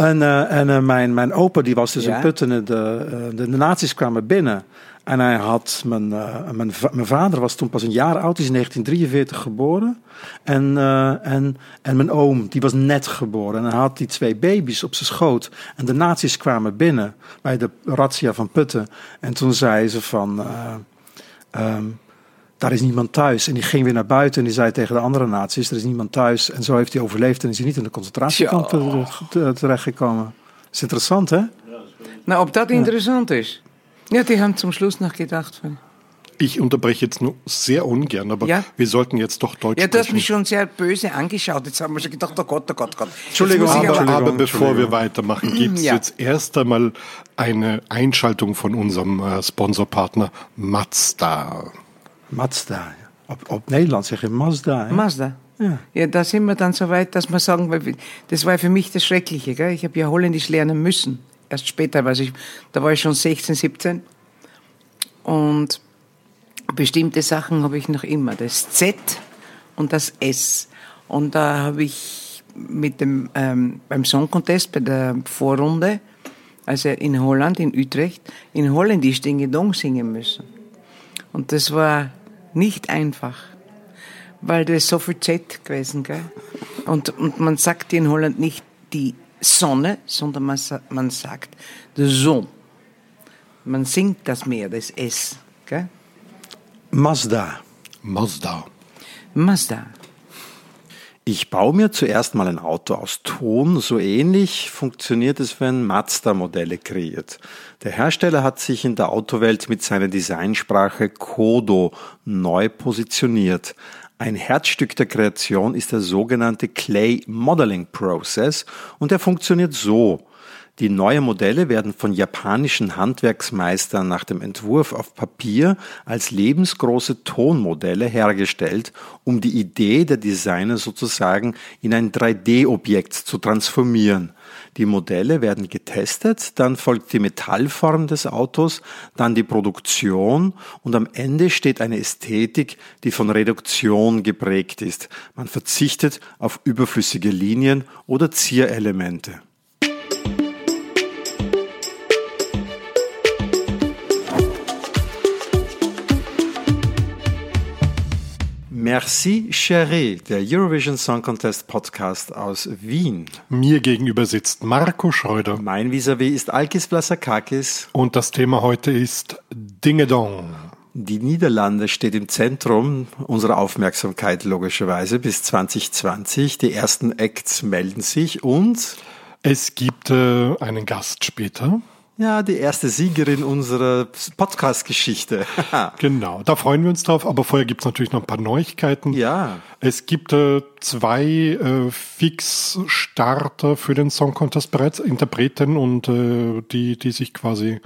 En, uh, en uh, mijn, mijn opa die was dus Ja. in Putten. De, de, de nazi's kwamen binnen. En hij had, mijn, mijn, mijn vader was toen pas een jaar oud, is in 1943 geboren. En, en, en mijn oom, die was net geboren. En hij had die twee baby's op zijn schoot. En de nazi's kwamen binnen bij de razzia van Putten. En toen zei ze van, um, daar is niemand thuis. En die ging weer naar buiten en die zei tegen de andere nazi's, er is niemand thuis. En zo heeft hij overleefd en is hij niet in de concentratiekamp Ja. terechtgekomen. Dat is interessant, hè? Na, ob das interessant ist. Ja, die haben zum Schluss noch gedacht von. Ich unterbreche jetzt nur sehr ungern, aber Ja. wir sollten jetzt doch Deutsch Ja, du hast mich schon sehr böse angeschaut. Jetzt haben wir schon gedacht, oh Gott, oh Gott, oh Gott. Entschuldigung, Aber, Entschuldigung, aber bevor wir Entschuldigung. weitermachen, gibt es Ja. jetzt erst einmal eine Einschaltung von unserem äh, Sponsorpartner Mazda. Mazda. ja. Op, op Nederlands zeg je Mazda. hè? Mazda. Ja. Ja, da sind wir dann so weit, dass wir sagen, das war für mich das Schreckliche. Gell? Ich habe ja Holländisch lernen müssen. Erst später, also ich, da war ich schon 16, 17. Und bestimmte Sachen habe ich noch immer. Das Z und das S. Und da habe ich mit dem, ähm, beim Song Contest, bei der Vorrunde, also in Holland, in Utrecht, in Holländisch den Gedong singen müssen. Und das war nicht einfach weil da ist so viel Z gewesen, gell? Und, und man sagt in Holland nicht die Sonne, sondern man, man sagt de Zon. Man singt das mehr, das S, gell? Mazda. Mazda. Mazda. Ich baue mir zuerst mal ein Auto aus Ton. So ähnlich funktioniert es, wenn Mazda Modelle kreiert. Der Hersteller hat sich in der Autowelt mit seiner Designsprache Kodo neu positioniert. Ein Herzstück der Kreation ist der sogenannte Clay Modeling Process und er funktioniert so. Die neuen Modelle werden von japanischen Handwerksmeistern nach dem Entwurf auf Papier als lebensgroße Tonmodelle hergestellt, um die Idee der Designer sozusagen in ein 3D-Objekt zu transformieren. Die Modelle werden getestet, dann folgt die Metallform des Autos, dann die Produktion und am Ende steht eine Ästhetik, die von Reduktion geprägt ist. Man verzichtet auf überflüssige Linien oder Zierelemente. Merci, Chérie, der Eurovision Song Contest Podcast aus Wien. Mir gegenüber sitzt Marco Schreuder Mein Vis-a-vis ist Alkis Blasakakis. und das Thema heute ist Dingedong. Die Niederlande steht im Zentrum unserer Aufmerksamkeit logischerweise bis 2020. Die ersten Acts melden sich und Es gibt äh, einen Gast später. Ja, die erste Siegerin unserer Podcast-Geschichte. Genau, da freuen wir uns drauf. Aber vorher gibt es natürlich noch ein paar Neuigkeiten. ja. Es gibt äh, zwei äh, Fix-Starter für den Song Contest bereits, Interpreten und äh, die, die sich quasi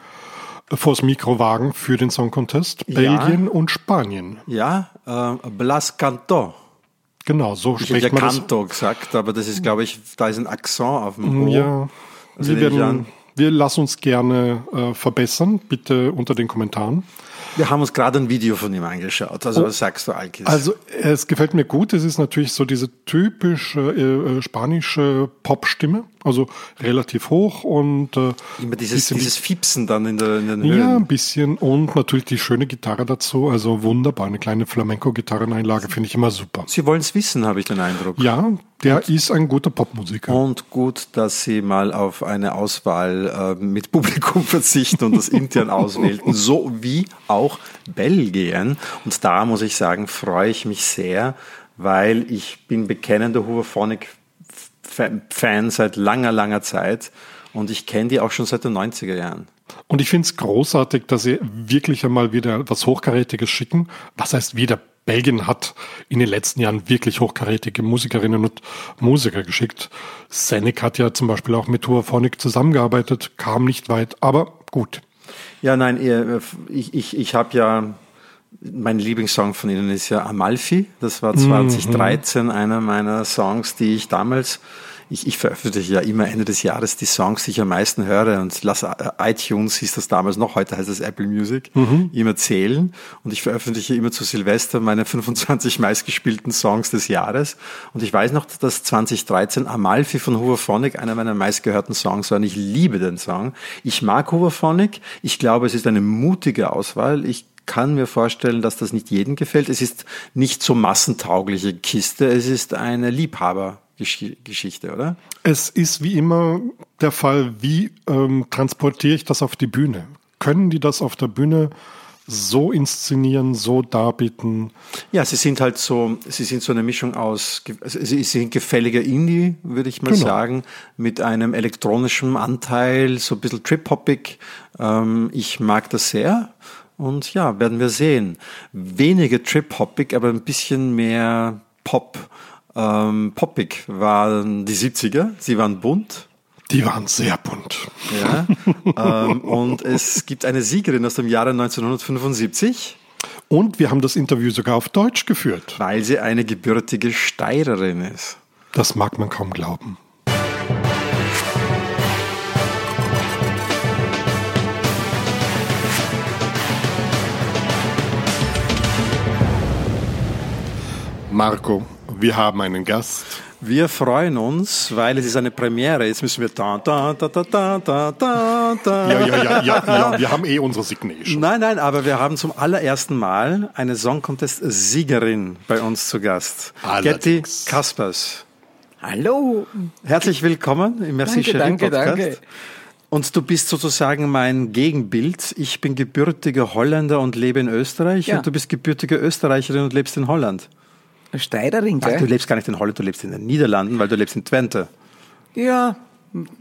vors Mikro wagen für den Song Contest. Ja. Belgien und Spanien. Ja, äh, Blas Canto. Genau, so Ich spricht ja man das. Canto gesagt, aber das ist, glaube ich, da ist ein Akzent auf dem O. Ja, Also ich werden, an. Wir lassen uns gerne äh, verbessern, bitte unter den Kommentaren. Wir haben uns gerade ein Video von ihm angeschaut. Also was sagst du, Alkis? Also es gefällt mir gut. Es ist natürlich so diese typische äh, äh, spanische Popstimme, also relativ hoch und äh, Immer dieses, dieses Fiepsen dann in, der, in den ja, Höhen. ein bisschen und natürlich die schöne Gitarre dazu. Also wunderbar, eine kleine Flamenco-Gitarreneinlage finde ich immer super. Sie wollen es wissen, habe ich den Eindruck. Ja, der ist ein guter Popmusiker. Und gut, dass Sie mal auf eine Auswahl äh, mit Publikum verzichten und das intern auswählten, so wie auch Belgien. Und da muss ich sagen, freue ich mich sehr, weil ich bin bekennender Hooverphonic-Fan seit langer, langer Zeit und ich kenne die auch schon seit den 90er Jahren. Und ich finde es großartig, dass sie wirklich einmal wieder was Hochkarätiges schicken. Was heißt wieder? Belgien hat in den letzten Jahren wirklich hochkarätige Musikerinnen und Musiker geschickt. Senek hat ja zum Beispiel auch mit Hooverphonic zusammengearbeitet, kam nicht weit, aber gut. Ja, nein, ihr, ich, ich, ich habe ja, mein Lieblingssong von Ihnen ist ja Amalfi. Das war 2013 einer meiner Songs, die ich damals ich, ich veröffentliche ja immer Ende des Jahres die Songs, die ich am meisten höre und lasse äh, iTunes, hieß das damals noch, heute heißt es Apple Music, mhm. immer zählen und ich veröffentliche immer zu Silvester meine 25 meistgespielten Songs des Jahres und ich weiß noch, dass 2013 Amalfi von Hooverphonic einer meiner meistgehörten Songs war und ich liebe den Song. Ich mag Hooverphonic, ich glaube, es ist eine mutige Auswahl, ich kann mir vorstellen, dass das nicht jedem gefällt. Es ist nicht so massentaugliche Kiste, es ist eine Liebhaber Geschichte, oder? Es ist wie immer der Fall, wie ähm, transportiere ich das auf die Bühne? Können die das auf der Bühne so inszenieren, so darbieten? Ja, sie sind halt so, sie sind so eine Mischung aus, also sie sind gefälliger Indie, würde ich mal genau. sagen, mit einem elektronischen Anteil, so ein bisschen trip-hoppig. Ähm, ich mag das sehr. Und ja, werden wir sehen. Weniger trip-hoppig, aber ein bisschen mehr Pop ähm, poppig waren die 70er. Sie waren bunt. Die waren sehr bunt. Ja. ähm, und es gibt eine Siegerin aus dem Jahre 1975. Und wir haben das Interview sogar auf Deutsch geführt. Weil sie eine gebürtige Steirerin ist. Das mag man kaum glauben. Marco, wir haben einen Gast. Wir freuen uns, weil es ist eine Premiere. Jetzt müssen wir da, da, da, da, da, da, da, da. Ja, ja, ja, ja, ja, wir haben eh unsere Signation. Nein, nein, aber wir haben zum allerersten Mal eine Song Contest Siegerin bei uns zu Gast. Allerdings. Getty Kaspers. Hallo. Herzlich willkommen im Merci danke, danke, Podcast. Danke. Und du bist sozusagen mein Gegenbild. Ich bin gebürtiger Holländer und lebe in Österreich ja. und du bist gebürtige Österreicherin und lebst in Holland. Steirerin, gell? Ach, du lebst gar nicht in Holland, du lebst in den Niederlanden, weil du lebst in Twente. Ja,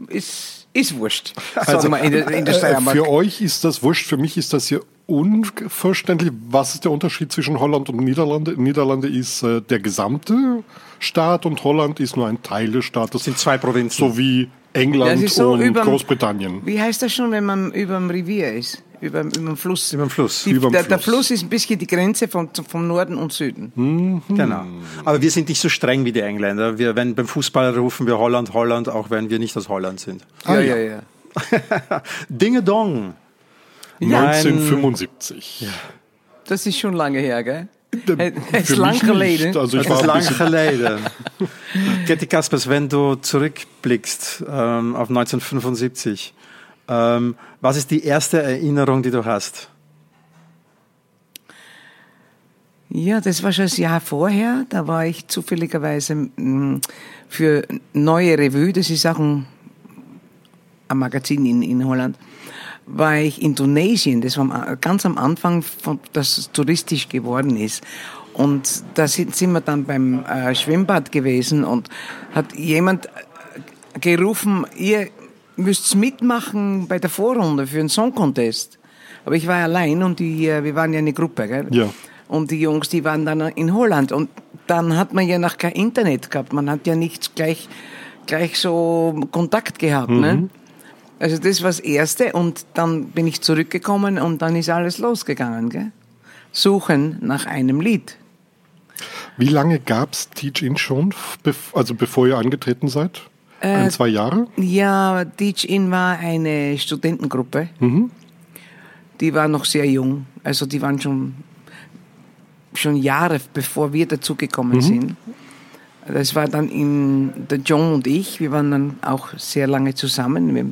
ist, ist wurscht. Also, in der, in der äh, für euch ist das wurscht, für mich ist das hier unverständlich. Was ist der Unterschied zwischen Holland und Niederlande? Niederlande ist äh, der gesamte Staat und Holland ist nur ein Teil des Staates. Das sind zwei Provinzen. So wie England so und überm, Großbritannien. Wie heißt das schon, wenn man über dem Revier ist? Über, über dem Fluss. Über dem Fluss. Die, der, Fluss. der, Fluss ist ein bisschen die Grenze vom, vom Norden und Süden. Mhm. Genau. Aber wir sind nicht so streng wie die Engländer. Wir, wenn beim Fußball rufen wir Holland, Holland, auch wenn wir nicht aus Holland sind. Ah, ja, ja, ja. Dinge Dong. 1975. Ja. Das ist schon lange her, gell? Es ist lang geleden. Also ich es ist lang geleden. Getty Kaspers, wenn du zurückblickst ähm, auf 1975, ähm, was ist die erste Erinnerung, die du hast? Ja, das war schon das Jahr vorher. Da war ich zufälligerweise mm, für Neue Revue, das ist auch ein, ein Magazin in, in Holland, war ich in Tunesien. Das war ganz am Anfang, von, dass touristisch geworden ist. Und da sind, sind wir dann beim äh, Schwimmbad gewesen und hat jemand äh, gerufen, ihr müsst mitmachen bei der Vorrunde für einen Song Contest. Aber ich war allein und die, äh, wir waren ja eine Gruppe, gell? Ja. Und die Jungs, die waren dann in Holland. Und dann hat man ja noch kein Internet gehabt. Man hat ja nicht gleich, gleich so Kontakt gehabt, ne? mhm. ne? Also das war das Erste und dann bin ich zurückgekommen und dann ist alles losgegangen. Gell? Suchen nach einem Lied. Wie lange gab es Teach In schon, also bevor ihr angetreten seid? Ein, äh, zwei Jahre? Ja, Teach In war eine Studentengruppe. Mhm. Die war noch sehr jung. Also die waren schon, schon Jahre, bevor wir dazugekommen mhm. sind. Das war dann in, der John und ich, wir waren dann auch sehr lange zusammen. Wir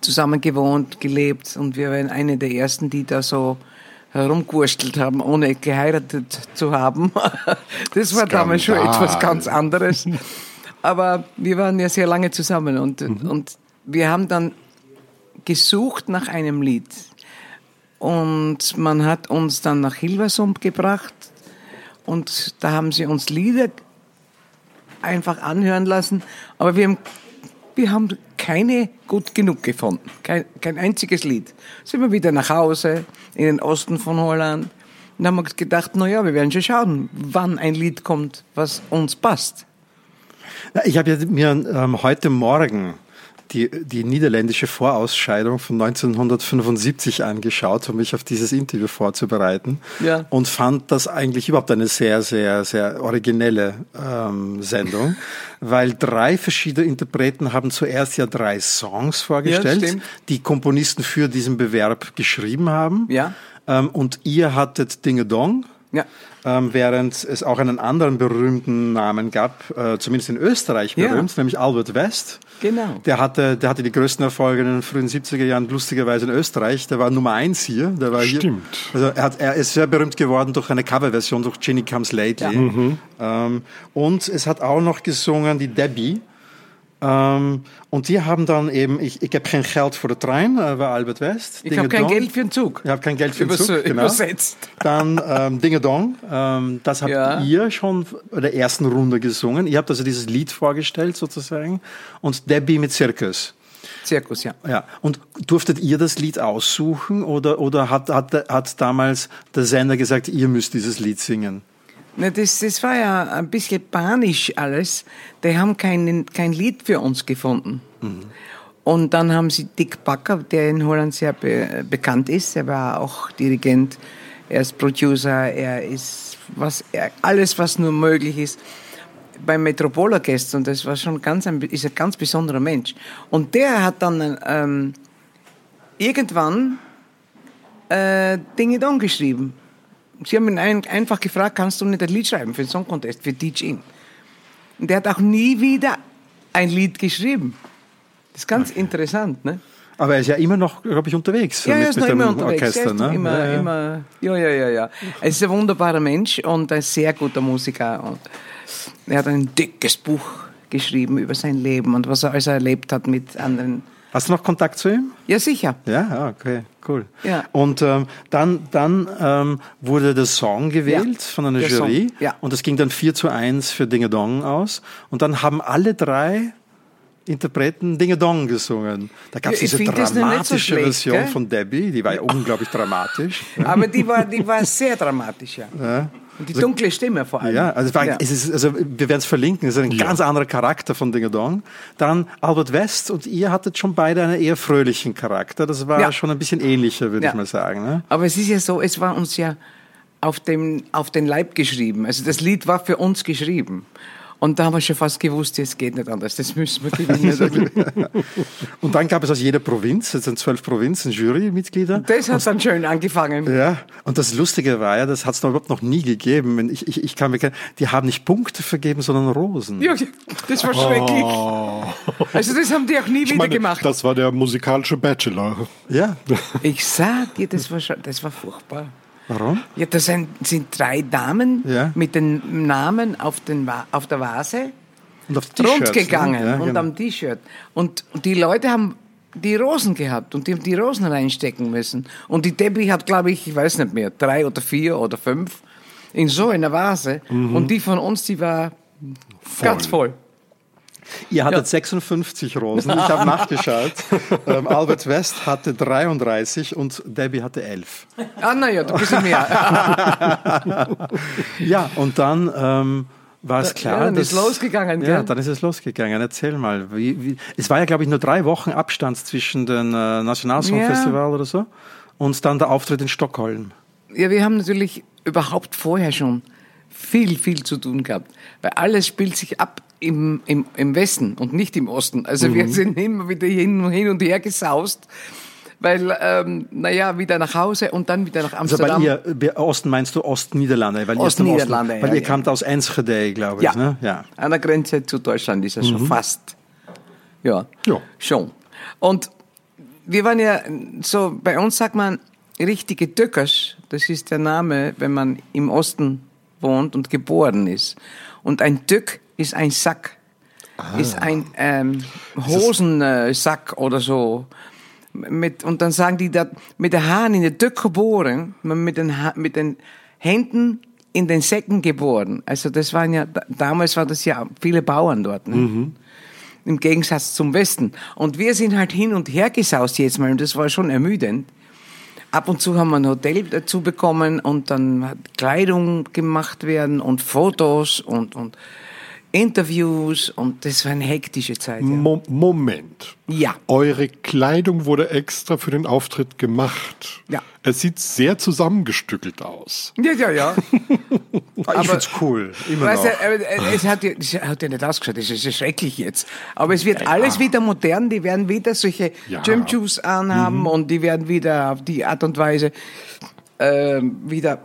zusammen gewohnt, gelebt und wir waren eine der ersten, die da so herumgewurstelt haben, ohne geheiratet zu haben. Das war Skandal. damals schon etwas ganz anderes. Aber wir waren ja sehr lange zusammen und, mhm. und wir haben dann gesucht nach einem Lied. Und man hat uns dann nach Hilversump gebracht und da haben sie uns Lieder einfach anhören lassen. Aber wir haben wir haben keine gut genug gefunden. Kein, kein einziges Lied. Sind wir wieder nach Hause in den Osten von Holland und haben uns gedacht, na ja, wir werden schon schauen, wann ein Lied kommt, was uns passt. Ich habe mir ähm, heute Morgen die, die niederländische Vorausscheidung von 1975 angeschaut, um mich auf dieses Interview vorzubereiten. Ja. Und fand das eigentlich überhaupt eine sehr, sehr, sehr originelle ähm, Sendung, weil drei verschiedene Interpreten haben zuerst ja drei Songs vorgestellt, stimmt. die Komponisten für diesen Bewerb geschrieben haben. Ja. Ähm, und ihr hattet Dinge Dong. Ja. Ähm, während es auch einen anderen berühmten Namen gab, äh, zumindest in Österreich Ja. berühmt, nämlich Albert West. Genau. Der hatte, der hatte die größten Erfolge in den frühen 70er Jahren, lustigerweise in Österreich. Der war Nummer eins hier. Der war Stimmt. Hier, also er, hat, er ist sehr berühmt geworden durch eine Coverversion durch Ginny Comes Lately. Ähm, und es hat auch noch gesungen die Debbie. Ähm, und die haben dann eben, ich, ich habe kein Geld für den Trein, äh, war Albert West. Ich habe kein Dong. Geld für den Zug. Ich habe kein Geld für den Übers- Zug, genau. Übersetzt. Dann ähm, Dinge Dong, ähm, das habt Ja. ihr schon in der ersten Runde gesungen. Ihr habt also dieses Lied vorgestellt sozusagen. Und Debbie mit Circus. Zirkus, ja. Ja. Und durftet ihr das Lied aussuchen oder, oder hat, hat, hat damals der Sender gesagt, ihr müsst dieses Lied singen? Na, das, das war ja ein bisschen panisch alles. Die haben kein, kein Lied für uns gefunden. Und dann haben sie Dick Backer, der in Holland sehr be, bekannt ist, er war auch Dirigent, er ist Producer, er ist was, er, alles, was nur möglich ist beim Metropolorchester und das war schon ganz ein, ist ein ganz besonderer Mensch. Und der hat dann ähm, irgendwann äh, Dinge Dong geschrieben. Sie haben ihn ein, einfach gefragt, kannst du nicht ein Lied schreiben für den Song Contest, für DJing? Und der hat auch nie wieder ein Lied geschrieben. Das ist ganz interessant, ne? Aber er ist ja immer noch, glaube ich, unterwegs Ja, mit, er ist noch immer unterwegs. Orchester. er ne? immer, ja, ja. immer, ja, ja, ja, ja. Er ist ein wunderbarer Mensch und ein sehr guter Musiker. Und er hat ein dickes Buch geschrieben über sein Leben und was er alles erlebt hat mit anderen. Hast du noch Kontakt zu ihm? Ja, sicher. Ja, ah, okay, cool. Ja. Und ähm, dann, dann ähm, wurde der Song gewählt Ja, von einer der Jury Song, ja. und es ging dann 4 zu 1 für Dinge Dong aus. Und dann haben alle drei Interpreten Dinge Dong gesungen. Da gab es Ja, diese das so dramatische schlecht, Version gell? von Debbie, die war ja unglaublich dramatisch. Aber die war, die war sehr dramatisch, ja. Und die dunkle Stimme vor allem. Ja, also, Ja. Es ist, also wir werden es verlinken, es ist ein Ja. ganz anderer Charakter von Dinge Dong. Dann Albert West und ihr hattet schon beide einen eher fröhlichen Charakter. Das war Ja. schon ein bisschen ähnlicher, würde Ja. ich mal sagen. Ne? Aber es ist ja so, es war uns ja auf, dem, auf den Leib geschrieben. Also das Lied war für uns geschrieben. Und da haben wir schon fast gewusst, es geht nicht anders, das müssen wir gewinnen. Und dann gab es aus jeder Provinz, es sind zwölf Provinzen, Jurymitglieder. Das hat dann schön angefangen. Ja, und das Lustige war ja, das hat es noch überhaupt noch nie gegeben. Ich, ich, ich kann mir, die haben nicht Punkte vergeben, sondern Rosen. Ja, das war schrecklich. Also das haben die auch nie Ich wieder meine, gemacht. das war der musikalische Bachelor. Ja, Ich sag dir, das war, schon- das war furchtbar. Warum? Ja, das sind, sind drei Damen Ja. mit den Namen auf, den, auf der Vase Und auf T-Shirts, rund gegangen ne? Ja, und genau. am T-Shirt. Und, und die Leute haben die Rosen gehabt und die haben die Rosen reinstecken müssen. Und die Debbie hat, glaube ich, ich weiß nicht mehr, drei oder vier oder fünf in so einer Vase. Mhm. Und die von uns, die war ganz voll. Ihr hattet Ja. 56 Rosen, ich habe nachgeschaut. ähm, Albert West hatte 33 und Debbie hatte 11. Ah, naja, du bist mehr. Ja, und dann ähm, war es klar, ja, dann dass... ist losgegangen, Ja, gell? dann ist es losgegangen. Erzähl mal. Wie, wie, es war ja, glaube ich, nur drei Wochen Abstand zwischen dem äh, Nationalsongfestival oder so und dann der Auftritt in Stockholm. Ja, wir haben natürlich überhaupt vorher schon viel, viel zu tun gehabt. Weil alles spielt sich ab im, im, im Westen und nicht im Osten. Also wir sind immer wieder hin, hin und her gesaust. Weil, ähm, naja, wieder nach Hause und dann wieder nach Also Amsterdam. bei ihr, bei Osten meinst du Ostniederlande? Weil ihr Ostniederlande, Osten, weil ja, ihr ja. kamt aus Enschede, glaube ich. ja, Ne? ja. an der Grenze zu Deutschland ist er schon fast. Ja, Ja. schon. Und wir waren ja so, bei uns sagt man richtige Töckers. Das ist der Name, wenn man im Osten wohnt und geboren ist. Und ein Tück ist ein Sack. Ist ein ähm, Hosensack oder so. Mit, und dann sagen die, dat, mit der Haaren in der Tück geboren, mit den, Ha- mit den Händen in den Säcken geboren. Also das waren ja, da- damals war das ja viele Bauern dort. Ne? Im Gegensatz zum Westen. Und wir sind halt hin und her gesaust jetzt mal und das war schon ermüdend. Ab und zu haben wir ein Hotel dazu bekommen und dann hat Kleidung gemacht werden und Fotos und, und Interviews und das war eine hektische Zeit. Ja. Mo Moment. Ja. Eure Kleidung wurde extra für den Auftritt gemacht. Ja. Es sieht sehr zusammengestückelt aus. Ja, ja, ja. Ah, ich find's cool. Immer Weißt noch. du, aber, äh, es hat, ja- es hat ja nicht ausgeschaut, das ist ja schrecklich jetzt. Aber es wird alles wieder modern, die werden wieder solche Ja. Jumpjuice anhaben und die werden wieder auf die Art und Weise ähm, wieder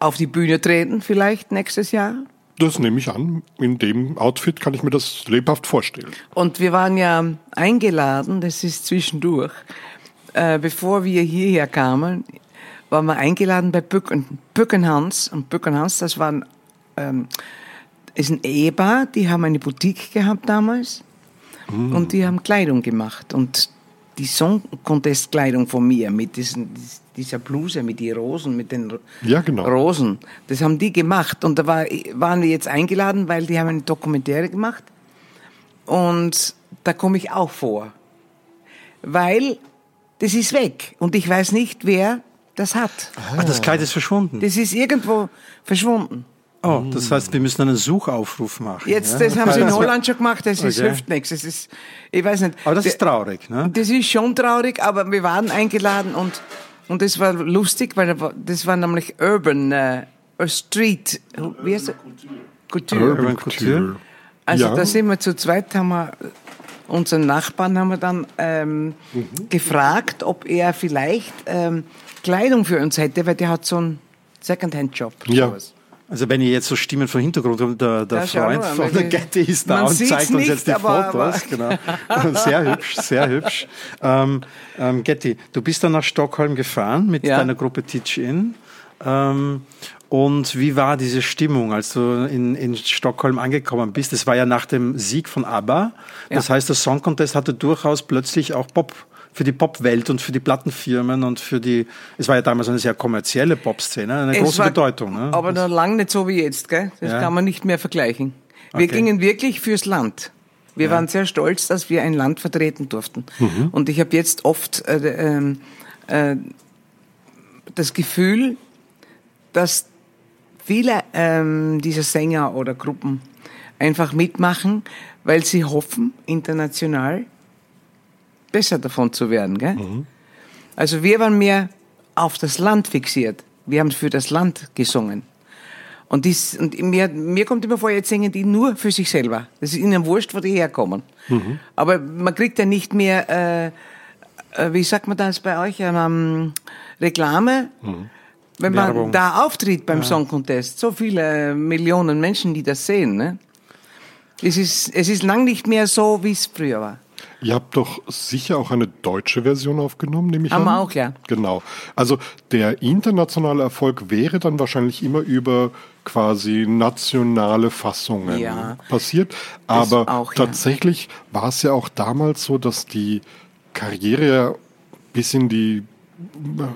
auf die Bühne treten, vielleicht nächstes Jahr. Das nehme ich an. In dem Outfit kann ich mir das lebhaft vorstellen. Und wir waren ja eingeladen, das ist zwischendurch, äh, bevor wir hierher kamen, waren wir eingeladen bei Bücken, Bückenhans. Und Bückenhans, das waren, ähm, ist ein Ehepaar, die haben eine Boutique gehabt damals. Und die haben Kleidung gemacht. Und die Song Contest Kleidung von mir mit diesen, dieser Bluse, mit den Rosen, mit den Ja, genau. Rosen, das haben die gemacht. Und da war, waren wir jetzt eingeladen, weil die haben eine Dokumentäre gemacht. Und da komme ich auch vor. Weil das ist weg. Und ich weiß nicht, wer das hat. Ah, das Kleid ist verschwunden. Das ist irgendwo verschwunden. Oh, das heißt, wir müssen einen Suchaufruf machen. Jetzt, ja? das haben sie in Also- Holland schon gemacht, das ist, Okay. hilft nichts. Das ist, ich weiß nicht. Aber das ist traurig, ne? Das ist schon traurig, aber wir waren eingeladen und, und das war lustig, weil das war nämlich Urban, äh, Street, wie heißt das? Couture. Urban Couture. Also Ja. da sind wir zu zweit, haben wir unseren Nachbarn haben wir dann ähm, gefragt, ob er vielleicht ähm, Kleidung für uns hätte, weil der hat so einen Secondhand-Job. Ja. sowas. Also wenn ihr jetzt so Stimmen vom Hintergrund habt, der, der Ja, Freund mal, von der Getty ist da und zeigt uns jetzt die aber- Fotos. Genau. Sehr hübsch, sehr hübsch. Ähm, ähm, Getty, du bist dann nach Stockholm gefahren mit Ja. deiner Gruppe Teach In. Ähm, und wie war diese Stimmung, als du in, in Stockholm angekommen bist? Das war ja nach dem Sieg von ABBA. Das Ja. heißt, der Song Contest hatte durchaus plötzlich auch Pop für die Popwelt und für die Plattenfirmen und für die, es war ja damals eine sehr kommerzielle Popszene, eine Es große war- Bedeutung. Ne? Aber noch lange nicht so wie jetzt, gell? Das Ja. kann man nicht mehr vergleichen. Wir Okay. gingen wirklich fürs Land. Wir waren sehr stolz, dass wir ein Land vertreten durften. Mhm. Und ich habe jetzt oft äh, ähm, äh, das Gefühl, dass viele ähm, dieser Sänger oder Gruppen einfach mitmachen, weil sie hoffen, international besser davon zu werden. Gell? Also wir waren mehr auf das Land fixiert. Wir haben für das Land gesungen. Und, dies, und mir, mir kommt immer vor, jetzt singen die nur für sich selber. Das ist ihnen wurscht, wo die herkommen. Aber man kriegt ja nicht mehr, äh, äh, wie sagt man das bei euch, ähm, Reklame. Wenn man Werbung. da auftritt beim Song Contest, so viele Millionen Menschen, die das sehen. Ne? Es ist, es ist lang nicht mehr so, wie es früher war. Ihr habt doch sicher auch eine deutsche Version aufgenommen, nehme ich Haben an. wir auch, ja. Genau. Also der internationale Erfolg wäre dann wahrscheinlich immer über quasi nationale Fassungen Ja. passiert. Aber auch, ja. tatsächlich war es ja auch damals so, dass die Karriere ja bis in die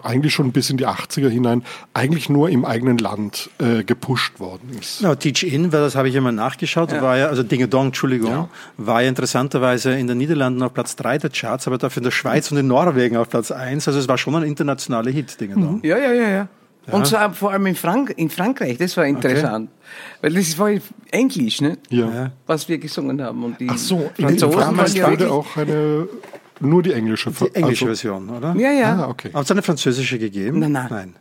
eigentlich schon bis in die 80er hinein eigentlich nur im eigenen Land äh, gepusht worden ist. No, Teach In, weil das habe ich immer nachgeschaut, war ja, also Dinge Dong, Entschuldigung, Ja. war ja interessanterweise in den Niederlanden auf Platz 3 der Charts, aber dafür in der Schweiz und in Norwegen auf Platz 1. Also es war schon ein internationaler Hit, Dinge Dong. Ja, ja, ja, ja. Und zwar vor allem in, Frank in Frankreich, das war interessant. Weil das war Englisch, ne? Ja. Ja. Was wir gesungen haben. Und die Ach so, in Franzosen damals ja wurde auch eine nur die englische Die englische also, Version, oder? Ja, ja. Ah, okay. Hat es eine französische gegeben? Nein, nein. nein.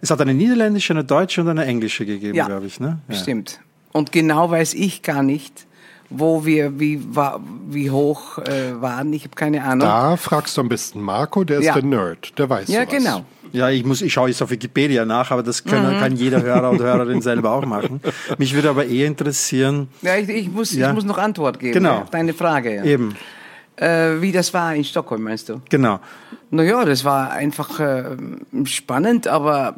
Es hat eine niederländische, eine deutsche und eine englische gegeben, Ja. glaube ich. Ne? Ja. Stimmt. Und genau weiß ich gar nicht, wo wir, wie, wa- wie hoch äh, waren. Ich habe keine Ahnung. Da fragst du am besten Marco, der ist Ja. der Nerd, der weiß ja, sowas. genau. Ja, ich muss, ich schaue jetzt auf Wikipedia nach, aber das können, kann jeder Hörer oder Hörerin selber auch machen. Mich würde aber eher interessieren, Ja, ich, ich, muss, Ja. ich muss noch Antwort geben Genau. auf deine Frage. Ja. eben, Äh, wie das war in Stockholm, meinst du? genau. Naja, das war einfach äh, spannend, aber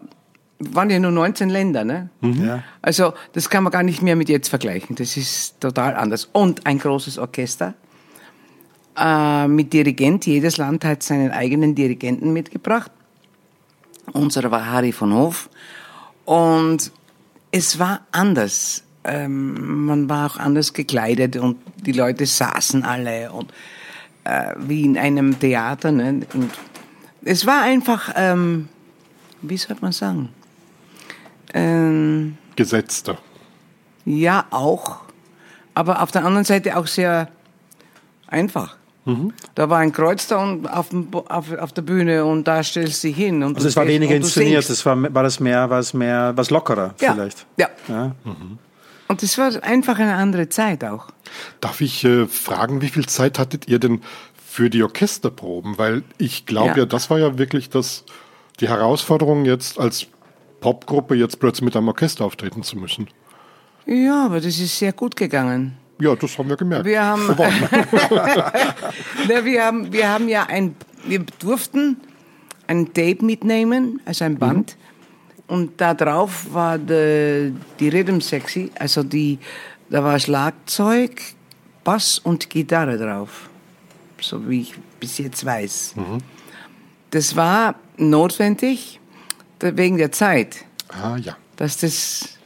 waren ja nur 19 Länder, ne? Ja. Also das kann man gar nicht mehr mit jetzt vergleichen. Das ist total anders. Und ein großes Orchester äh, mit Dirigent. Jedes Land hat seinen eigenen Dirigenten mitgebracht. Unserer war Harry von Hof. Und es war anders. Ähm, man war auch anders gekleidet und die Leute saßen alle und äh, wie in einem Theater. Ne? Und es war einfach, ähm, wie soll man sagen? Ähm, Gesetzter. ja, auch. aber auf der anderen Seite auch sehr einfach. Da war ein Kreuz da und auf, dem, auf, auf der Bühne und da stellst du dich hin. Und Also es war weniger inszeniert, es war, war das mehr, war es mehr, was lockerer ja, vielleicht. Ja. Ja. Und das war einfach eine andere Zeit auch. Darf ich äh, fragen, wie viel Zeit hattet ihr denn für die Orchesterproben? Weil ich glaube ja. Ja. das war ja wirklich das, die Herausforderung jetzt als Popgruppe jetzt plötzlich mit einem Orchester auftreten zu müssen. Ja, aber das ist sehr gut gegangen. Ja, das haben wir gemerkt. Wir haben, Na, wir haben, wir haben ja ein, wir durften ein Tape mitnehmen, also ein Band. Und da drauf war de, die Rhythm Sexy, also die, da war Schlagzeug, Bass und Gitarre drauf. So wie ich bis jetzt weiß. Das war notwendig, wegen der Zeit ah ja. dass das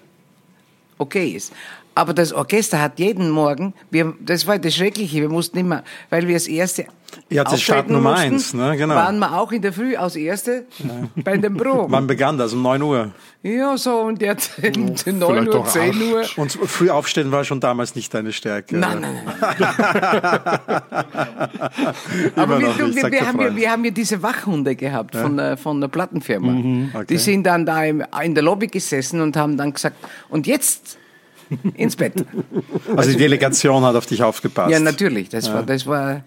okay ist. Aber das Orchester hat jeden Morgen, wir, das war das Schreckliche, wir mussten immer, weil wir das erste Ja, das ist Start Nummer mussten, eins, ne, genau. waren wir auch in der Früh als Erste bei den Proben. Wann begann das? Um 9 Uhr. ja, so und jetzt 9 vielleicht Uhr, auch 10 acht. Uhr. Und früh aufstehen war schon damals nicht deine Stärke. Nein, nein, nein. Aber wir, nicht, wir, haben ja, wir haben ja diese Wachhunde gehabt von, der, von der Plattenfirma. Mhm, okay. Die sind dann da im, in der Lobby gesessen und haben dann gesagt, und jetzt ins Bett. Also die Delegation hat auf dich aufgepasst. Ja, natürlich. Das war, das war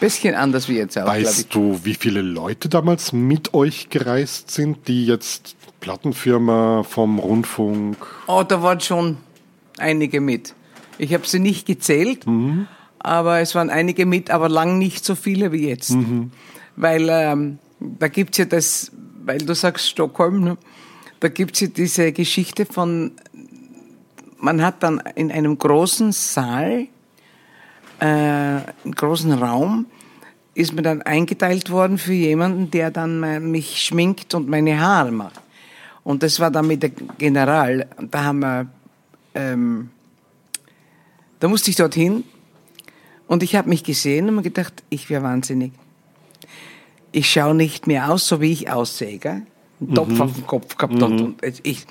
bisschen anders wie jetzt auch. Weißt du, wie viele Leute damals mit euch gereist sind, die jetzt Plattenfirma vom Rundfunk? Oh, da waren schon einige mit. Ich habe sie nicht gezählt, aber es waren einige mit, aber lang nicht so viele wie jetzt. Weil ähm, da gibt's ja das, weil du sagst Stockholm, ne? da gibt's ja diese Geschichte von, man hat dann in einem großen Saal, äh, im großen Raum, ist mir dann eingeteilt worden für jemanden, der dann mich schminkt und meine Haare macht. Und das war dann mit der General. Da haben wir, ähm, da musste ich dorthin und ich habe mich gesehen und mir gedacht, ich wäre wahnsinnig. Ich schaue nicht mehr aus, so wie ich aussehe, gell? Einen Topf auf dem Kopf gehabt und, und ich,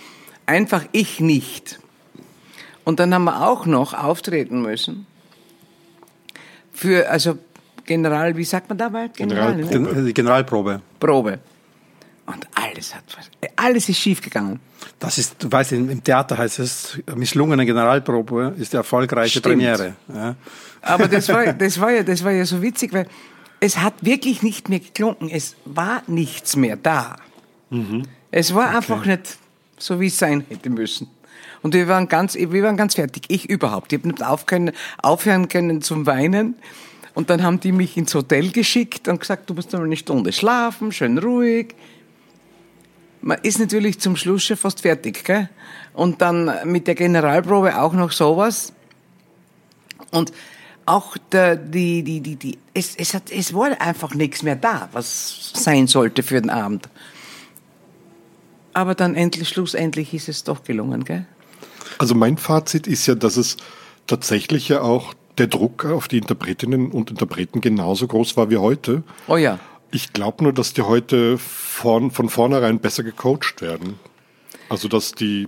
einfach ich nicht. Und dann haben wir auch noch auftreten müssen für, also General, wie sagt man dabei? General, ne? Generalprobe. Gen- Die Generalprobe. Probe. Und alles hat, alles ist schief gegangen. Das ist, du weißt, im Theater heißt es, misslungene Generalprobe ist die erfolgreiche Stimmt. Premiere. Ja. Aber das war, das war ja, das war ja so witzig, weil es hat wirklich nicht mehr geklungen. Es war nichts mehr da. Es war einfach nicht so, wie es sein hätte müssen. Und wir waren ganz, wir waren ganz fertig. Ich überhaupt. Ich habe nicht aufkönnen, aufhören können zum Weinen. Und dann haben die mich ins Hotel geschickt und gesagt, du musst noch eine Stunde schlafen, schön ruhig. Man ist natürlich zum Schluss schon fast fertig, gell? Und dann mit der Generalprobe auch noch sowas. Und auch der, die, die, die, die, es, es, hat, es war einfach nichts mehr da, was sein sollte für den Abend. Aber dann endlich, schlussendlich ist es doch gelungen, gell? Also mein Fazit ist ja, dass es tatsächlich ja auch der Druck auf die Interpretinnen und Interpreten genauso groß war wie heute. Oh ja. Ich glaube nur, dass die heute von, von vornherein besser gecoacht werden. Also dass die,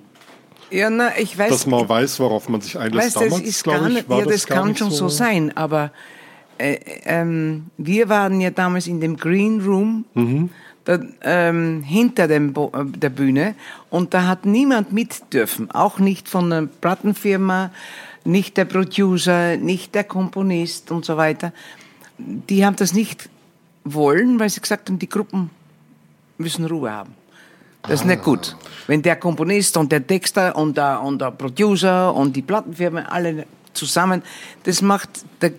Ja, na, ich weiß. dass man weiß, worauf man sich einlässt. Weißt, das Damals, ist glaub gar ich, nicht, war ja, das, gar kann nicht schon so, sein, aber äh, ähm, wir waren ja damals in dem Green Room da, ähm, hinter dem Bo äh, der Bühne und da hat niemand mit dürfen, auch nicht von der Plattenfirma, nicht der Producer, nicht der Komponist und so weiter. Die haben das nicht wollen, weil sie gesagt haben, die Gruppen müssen Ruhe haben. Das ist nicht gut. Wenn der Komponist und der Texter und der, und der Producer und die Plattenfirma alle zusammen, das macht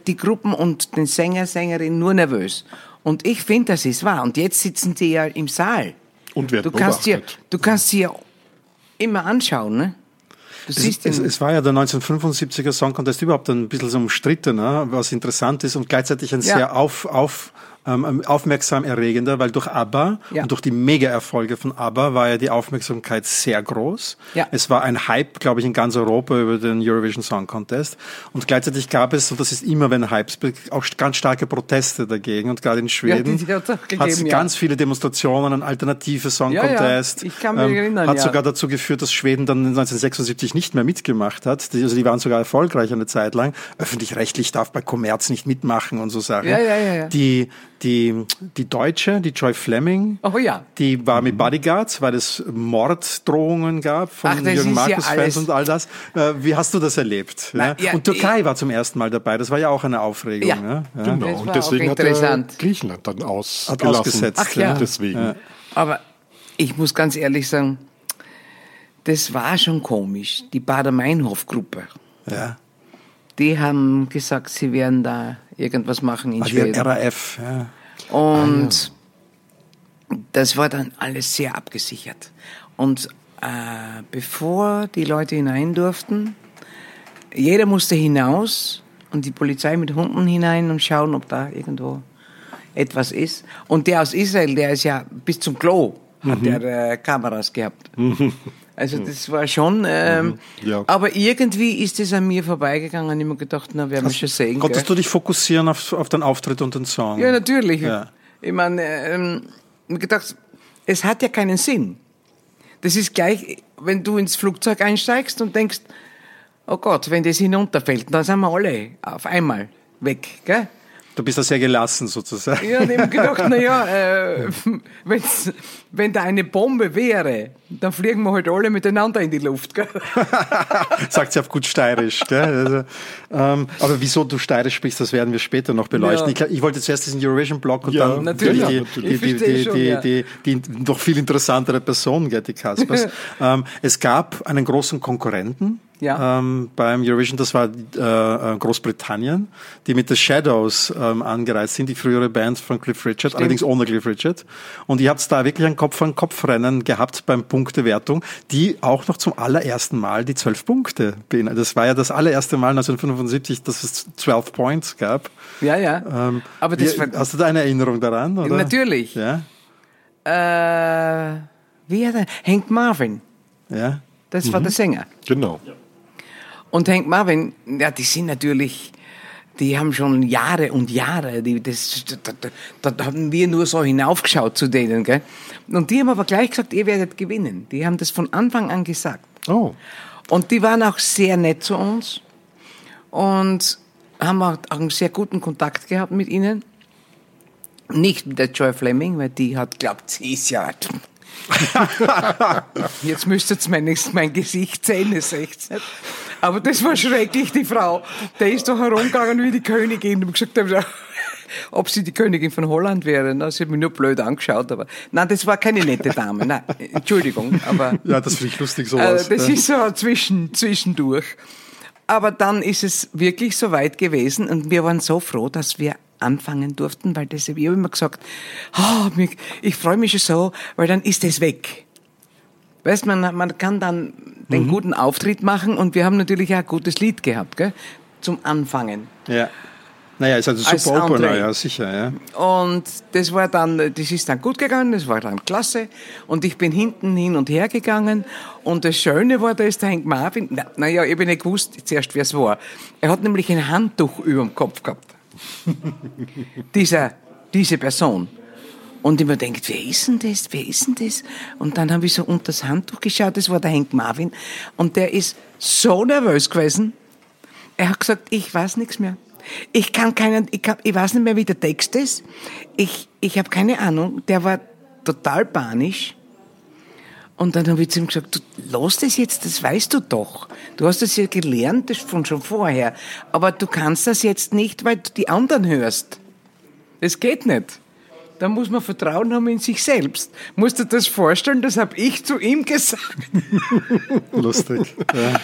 die Gruppen und den Sänger, Sängerin nur nervös. Und ich finde, das ist wahr. Und jetzt sitzen die ja im Saal. Und werden du kannst beobachtet. du kannst sie ja immer anschauen, ne? Es, es, es war ja der 1975er Song Contest überhaupt ein bisschen so umstritten, ne? was interessant ist und gleichzeitig ein Ja. sehr auf, auf, ähm, aufmerksam erregender, weil durch ABBA Ja. und durch die Mega-Erfolge von ABBA war ja die Aufmerksamkeit sehr groß. Ja. Es war ein Hype, glaube ich, in ganz Europa über den Eurovision Song Contest. Und gleichzeitig gab es, und das ist immer, wenn Hypes, auch ganz starke Proteste dagegen. Und gerade in Schweden auch hat es ja. ganz viele Demonstrationen, ein alternative Song Ja, ja. Contest. Ich kann mich erinnern, Hat ja. sogar dazu geführt, dass Schweden dann 1976 nicht mehr mitgemacht hat. Die, also die waren sogar erfolgreich eine Zeit lang. Öffentlich-rechtlich darf bei Kommerz nicht mitmachen und so Sachen. Ja, ja, ja, ja. Die, die, die Deutsche, die Joy Fleming, Oh ja. die war mit Bodyguards, weil es Morddrohungen gab von Ach, Jürgen ja Markus-Fans alles- und all das. Äh, Wie hast du das erlebt? Na, ja? ja, und Türkei war zum ersten Mal dabei. Das war ja auch eine Aufregung. Ja. Ja. Ja. Genau. Und deswegen hat er. Griechenland dann ausgelassen. ausgesetzt, Ach ja. Deswegen. Aber ich muss ganz ehrlich sagen, das war schon komisch. Die Bader-Meinhof-Gruppe, Ja. Die haben gesagt, sie werden da irgendwas machen in Ah, die Schweden. RAF. Ja. Und das war dann alles sehr abgesichert. Und äh, bevor die Leute hinein durften, jeder musste hinaus und die Polizei mit Hunden hinein und schauen, ob da irgendwo etwas ist. Und der aus Israel, der ist ja bis zum Klo, hat der äh, Kameras gehabt. Also das war schon, ähm, Ja. aber irgendwie ist es an mir vorbeigegangen. Ich habe mir gedacht, na, werden wir schon sehen. Konntest gell? du dich fokussieren auf, auf den Auftritt und den Song? Ja, natürlich. Ja. Ich meine, ähm, ich gedacht, es hat ja keinen Sinn. Das ist gleich, wenn du ins Flugzeug einsteigst und denkst, oh Gott, wenn das hinunterfällt, dann sind wir alle auf einmal weg, gell? Du bist da sehr gelassen sozusagen. Ja, und ich hab gedacht, na ja, äh, wenn's, wenn da eine Bombe wäre, dann fliegen wir halt alle miteinander in die Luft, gell? Sagt sie auf gut steirisch. Gell? Also, ähm, aber wieso du steirisch sprichst, das werden wir später noch beleuchten. Ja. Ich, glaub, ich wollte zuerst diesen Eurovision-Block und Ja, dann natürlich. die, die, natürlich. die, die, schon, die, ja. die, die, noch viel interessantere Person, Getty Kaspers. ähm, es gab einen großen Konkurrenten. Ja. Ähm, beim Eurovision, das war äh, äh, Großbritannien, die mit The Shadows ähm, angereist sind, die frühere Band von Cliff Richard, allerdings ohne Cliff Richard. Und ihr habt da wirklich ein Kopf-an-Kopf-Rennen gehabt beim Punktewertung, die auch noch zum allerersten Mal die zwölf Punkte beinhaltet. Das war ja das allererste Mal 1975, dass es 12 Points gab. Ja, ja. Ähm, Aber das wie, hast du da eine Erinnerung daran? Oder? Natürlich. Ja, äh, wie hat er? Hank Marvin, ja. das war der Sänger. Genau. Und Hank Marvin, ja, die sind natürlich, die haben schon Jahre und Jahre, die, das, da, da, haben wir nur so hinaufgeschaut zu denen, gell? Und die haben aber gleich gesagt, ihr werdet gewinnen. Die haben das von Anfang an gesagt. Oh. Und die waren auch sehr nett zu uns und haben auch einen sehr guten Kontakt gehabt mit ihnen. Nicht mit der Joy Fleming, weil die hat glaubt, sie ist ja. Jetzt müsstet ihr mein, mein Gesicht sehen, es seht's nicht. Aber das war schrecklich, die Frau. Der ist doch herumgegangen wie die Königin und gesagt, ob sie die Königin von Holland wäre. Sie hat mich nur blöd angeschaut, aber nein, das war keine nette Dame. Nein, Entschuldigung, aber ja, das finde ich lustig, äh, sowas. das ja. ist so zwischen, zwischendurch. Aber dann ist es wirklich so weit gewesen und wir waren so froh, dass wir anfangen durften, weil das, ich habe immer gesagt, oh, ich freue mich schon so, weil dann ist es weg. Weißt man, man kann dann den guten Auftritt machen und wir haben natürlich auch ein gutes Lied gehabt, gell? Zum Anfangen. ja. Naja, ist also Als super Opener, ja, sicher, ja. Und das war dann, das ist dann gut gegangen, das war dann klasse. Und ich bin hinten hin und her gegangen. Und das Schöne war, da ist der Hank Marvin, na, naja, ich habe nicht gewusst zuerst, wer es war. Er hat nämlich ein Handtuch über dem Kopf gehabt. Dieser, diese Person. Und ich mir denkt, wer ist denn das? Wer ist denn das? Und dann habe ich so unter das Handtuch geschaut, das war der Hank Marvin. Und der ist so nervös gewesen. Er hat gesagt, ich weiß nichts mehr. Ich kann keinen, ich, kann, ich weiß nicht mehr, wie der Text ist. Ich, ich habe keine Ahnung. Der war total panisch. Und dann habe ich zu ihm gesagt, du lass das jetzt, das weißt du doch. Du hast das ja gelernt, das von schon vorher. Aber du kannst das jetzt nicht, weil du die anderen hörst. Das geht nicht. Da muss man Vertrauen haben in sich selbst. Musst du dir das vorstellen, das habe ich zu ihm gesagt. Lustig. ja.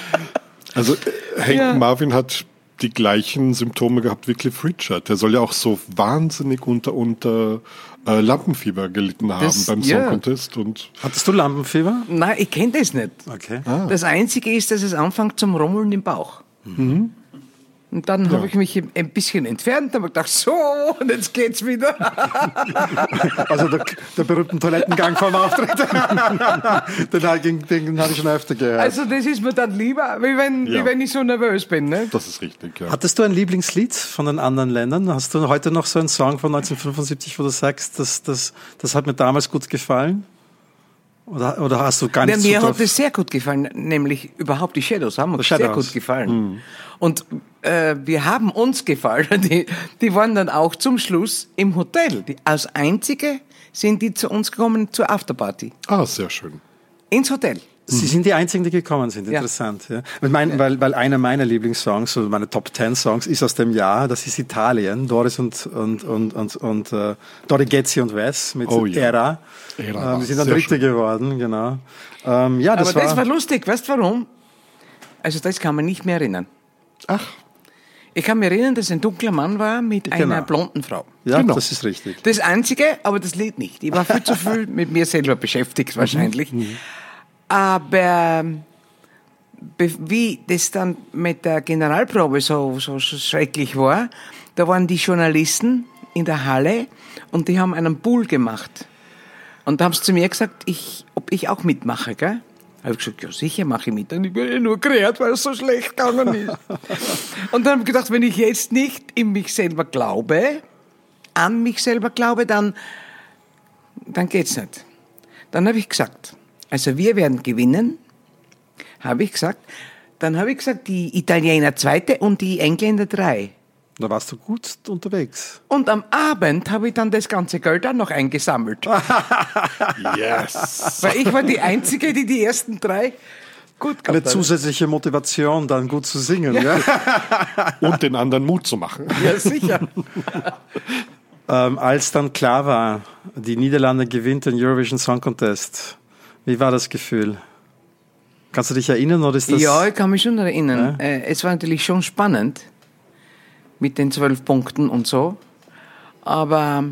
Also Hank Ja. Marvin hat die gleichen Symptome gehabt wie Cliff Richard. Der soll ja auch so wahnsinnig unter, unter äh, Lampenfieber gelitten haben Das- beim ja. Song Contest. Und Hattest du Lampenfieber? Nein, ich kenne das nicht. Okay. Das Einzige ist, dass es anfängt zum Rummeln im Bauch. Und dann habe ich mich ein bisschen entfernt, habe gedacht, so, und jetzt geht's wieder. Also der, der berühmte Toilettengang vom Auftritt. den, den, den habe ich schon öfter gehört. Also das ist mir dann lieber, wie wenn, Ja. wie wenn ich so nervös bin. Ne? Das ist richtig, ja. Hattest du ein Lieblingslied von den anderen Ländern? Hast du heute noch so einen Song von 1975, wo du sagst, das, das, das hat mir damals gut gefallen? Oder, oder hast du gar Ja, nichts mir so hat es sehr gut gefallen, nämlich überhaupt die Shadows haben uns Die sehr Shadows. gut gefallen. Und äh, wir haben uns gefallen. Die, die waren dann auch zum Schluss im Hotel. Die, als einzige sind die zu uns gekommen zur Afterparty. Ah, sehr schön. Ins Hotel. Sie sind die Einzigen, die gekommen sind. Ja. Interessant. Ja. Weil, mein, weil, weil einer meiner Lieblingssongs, so meine Top Ten Songs, ist aus dem Jahr. Das ist Italien. Doris und und und und, und äh, Dori Getzi und Wes mit Oh ja. Era. Era, Ähm, sind dann Dritte schön. geworden, genau. Ähm, ja, das Aber war, das war lustig. Weißt du warum? Also das kann man nicht mehr erinnern. Ach, Ich kann mich erinnern, dass ein dunkler Mann war mit einer Genau. blonden Frau. ja, genau. das ist richtig. Das Einzige, aber das Lied nicht. Ich war viel zu viel mit mir selber beschäftigt wahrscheinlich. Aber be- wie das dann mit der Generalprobe so, so, so schrecklich war, da waren die Journalisten in der Halle und die haben einen Pool gemacht. Und da haben sie zu mir gesagt, ich, ob ich auch mitmache, gell? Habe ich gesagt, ja sicher mache ich mit. Und ich bin ja nur gerät, weil es so schlecht gegangen ist. und dann habe ich gedacht, wenn ich jetzt nicht in mich selber glaube, an mich selber glaube, dann, dann geht's nicht. Dann habe ich gesagt, also wir werden gewinnen, habe ich gesagt. Dann habe ich gesagt, die Italiener zweite und die Engländer drei. Da warst du gut unterwegs. Und am Abend habe ich dann das ganze Geld dann noch eingesammelt. yes. Weil ich war die Einzige, die die ersten drei gut Eine gehabt hat. zusätzliche Motivation, dann gut zu singen. Ja. Und den anderen Mut zu machen. Ja, sicher. Ähm, als dann klar war, die Niederlande gewinnt den Eurovision Song Contest, wie war das Gefühl? Kannst du dich erinnern oder ist das? ja, ich kann mich schon erinnern. Äh, Es war natürlich schon spannend mit den zwölf Punkten und so. Aber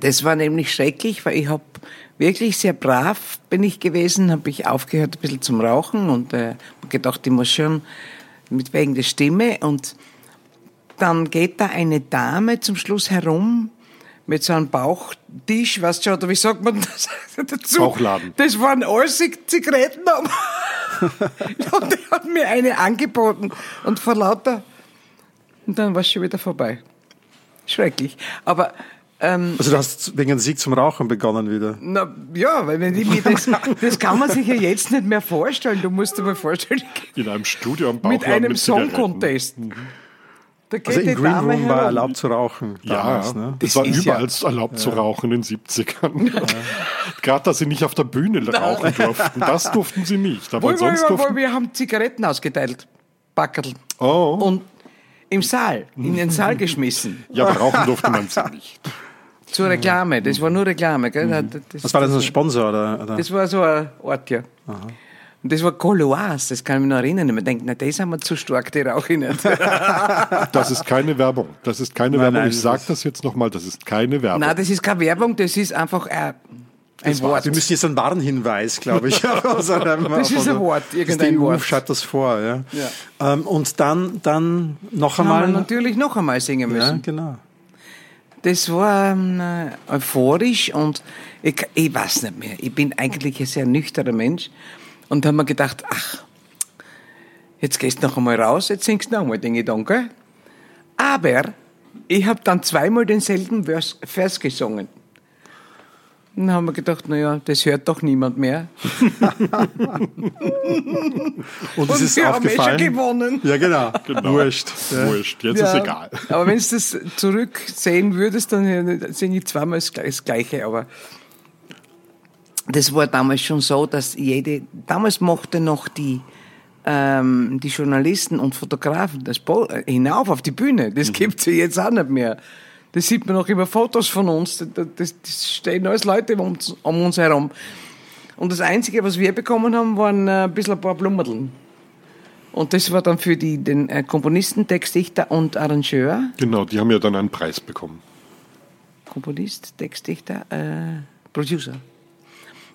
das war nämlich schrecklich, weil ich habe wirklich sehr brav bin ich gewesen, habe ich aufgehört ein bisschen zum Rauchen und äh, gedacht, ich muss schon mit wegen der Stimme und dann geht da eine Dame zum Schluss herum mit so einem Bauchtisch, weißt du, oder wie sagt man das dazu? Bauchladen. Das waren alles Zigaretten. und die hat mir eine angeboten und vor lauter und dann war es schon wieder vorbei. Schrecklich. Aber ähm, Also du hast wegen dem Sieg zum Rauchen begonnen wieder. na, ja, weil wenn ich mir das, das kann man sich ja jetzt nicht mehr vorstellen. Du musst dir mal vorstellen, In einem Studio am mit Bauchladen einem mit Zigaretten. Song Contest. Da geht Also im Green Dame Room war erlaubt zu rauchen Ja, damals. Ne? das, Das war ist ja- überall erlaubt zu rauchen in den 70ern. Gerade, dass sie nicht auf der Bühne rauchen durften. Das durften sie nicht. Aber Wohl, sonst wohl, wohl, durften... wir haben Zigaretten ausgeteilt. Backerl. Oh, Und im Saal, in den Saal geschmissen. ja, aber rauchen durfte man sie nicht. Zur Reklame. Das war nur Reklame, gell? Das, Was war das, ein Sponsor? Oder, oder? Das war so ein Ort, ja. Und das war Coloas, das kann ich mich noch erinnern. Man denkt, na, das haben wir zu stark, die rauche ich nicht. Das ist keine Werbung. Das ist keine Nein, Werbung. nein, ich sage das- das jetzt nochmal. Das ist keine Werbung. Nein, das ist keine Werbung, das ist einfach ein, ein Wort. Wir müssen jetzt einen Warnhinweis, glaube ich. aus einem- Das ist ein Wort, Das die irgendein EU Wort. schreibt das vor. Ja. Ja. Ähm, und dann, dann noch Haben wir einmal. natürlich noch einmal singen Ja, müssen. genau. Das war ähm, äh, euphorisch und ich, ich weiß nicht mehr. Ich bin eigentlich ein sehr nüchterner Mensch und habe mir gedacht, ach, jetzt gehst du noch einmal raus, jetzt singst du noch einmal den Gedanken. Aber ich habe dann zweimal denselben Vers, Vers gesungen. Dann haben wir gedacht, naja, das hört doch niemand mehr. Und, es ist wir haben eh schon aufgefallen. gewonnen. Ja, genau. Genau. Wurscht. Ja. Wurscht. Jetzt ist egal. Aber wenn du das zurücksehen würdest, dann singe ich zweimal das Gle- das Gleiche. Aber das war damals schon so, dass jede, damals mochte noch die, ähm, die Journalisten und Fotografen das Bo äh, hinauf auf die Bühne. Das gibt's ja jetzt auch nicht mehr. Das sieht man auch immer Fotos von uns. Das, das, das stehen alles Leute um uns, um uns herum. Und das Einzige, was wir bekommen haben, waren äh, ein bisschen ein paar Blumerln. Und das war dann für die, den äh, Komponisten, Textdichter und Arrangeur. Genau, die haben ja dann einen Preis bekommen. Komponist, Textdichter, äh, Producer.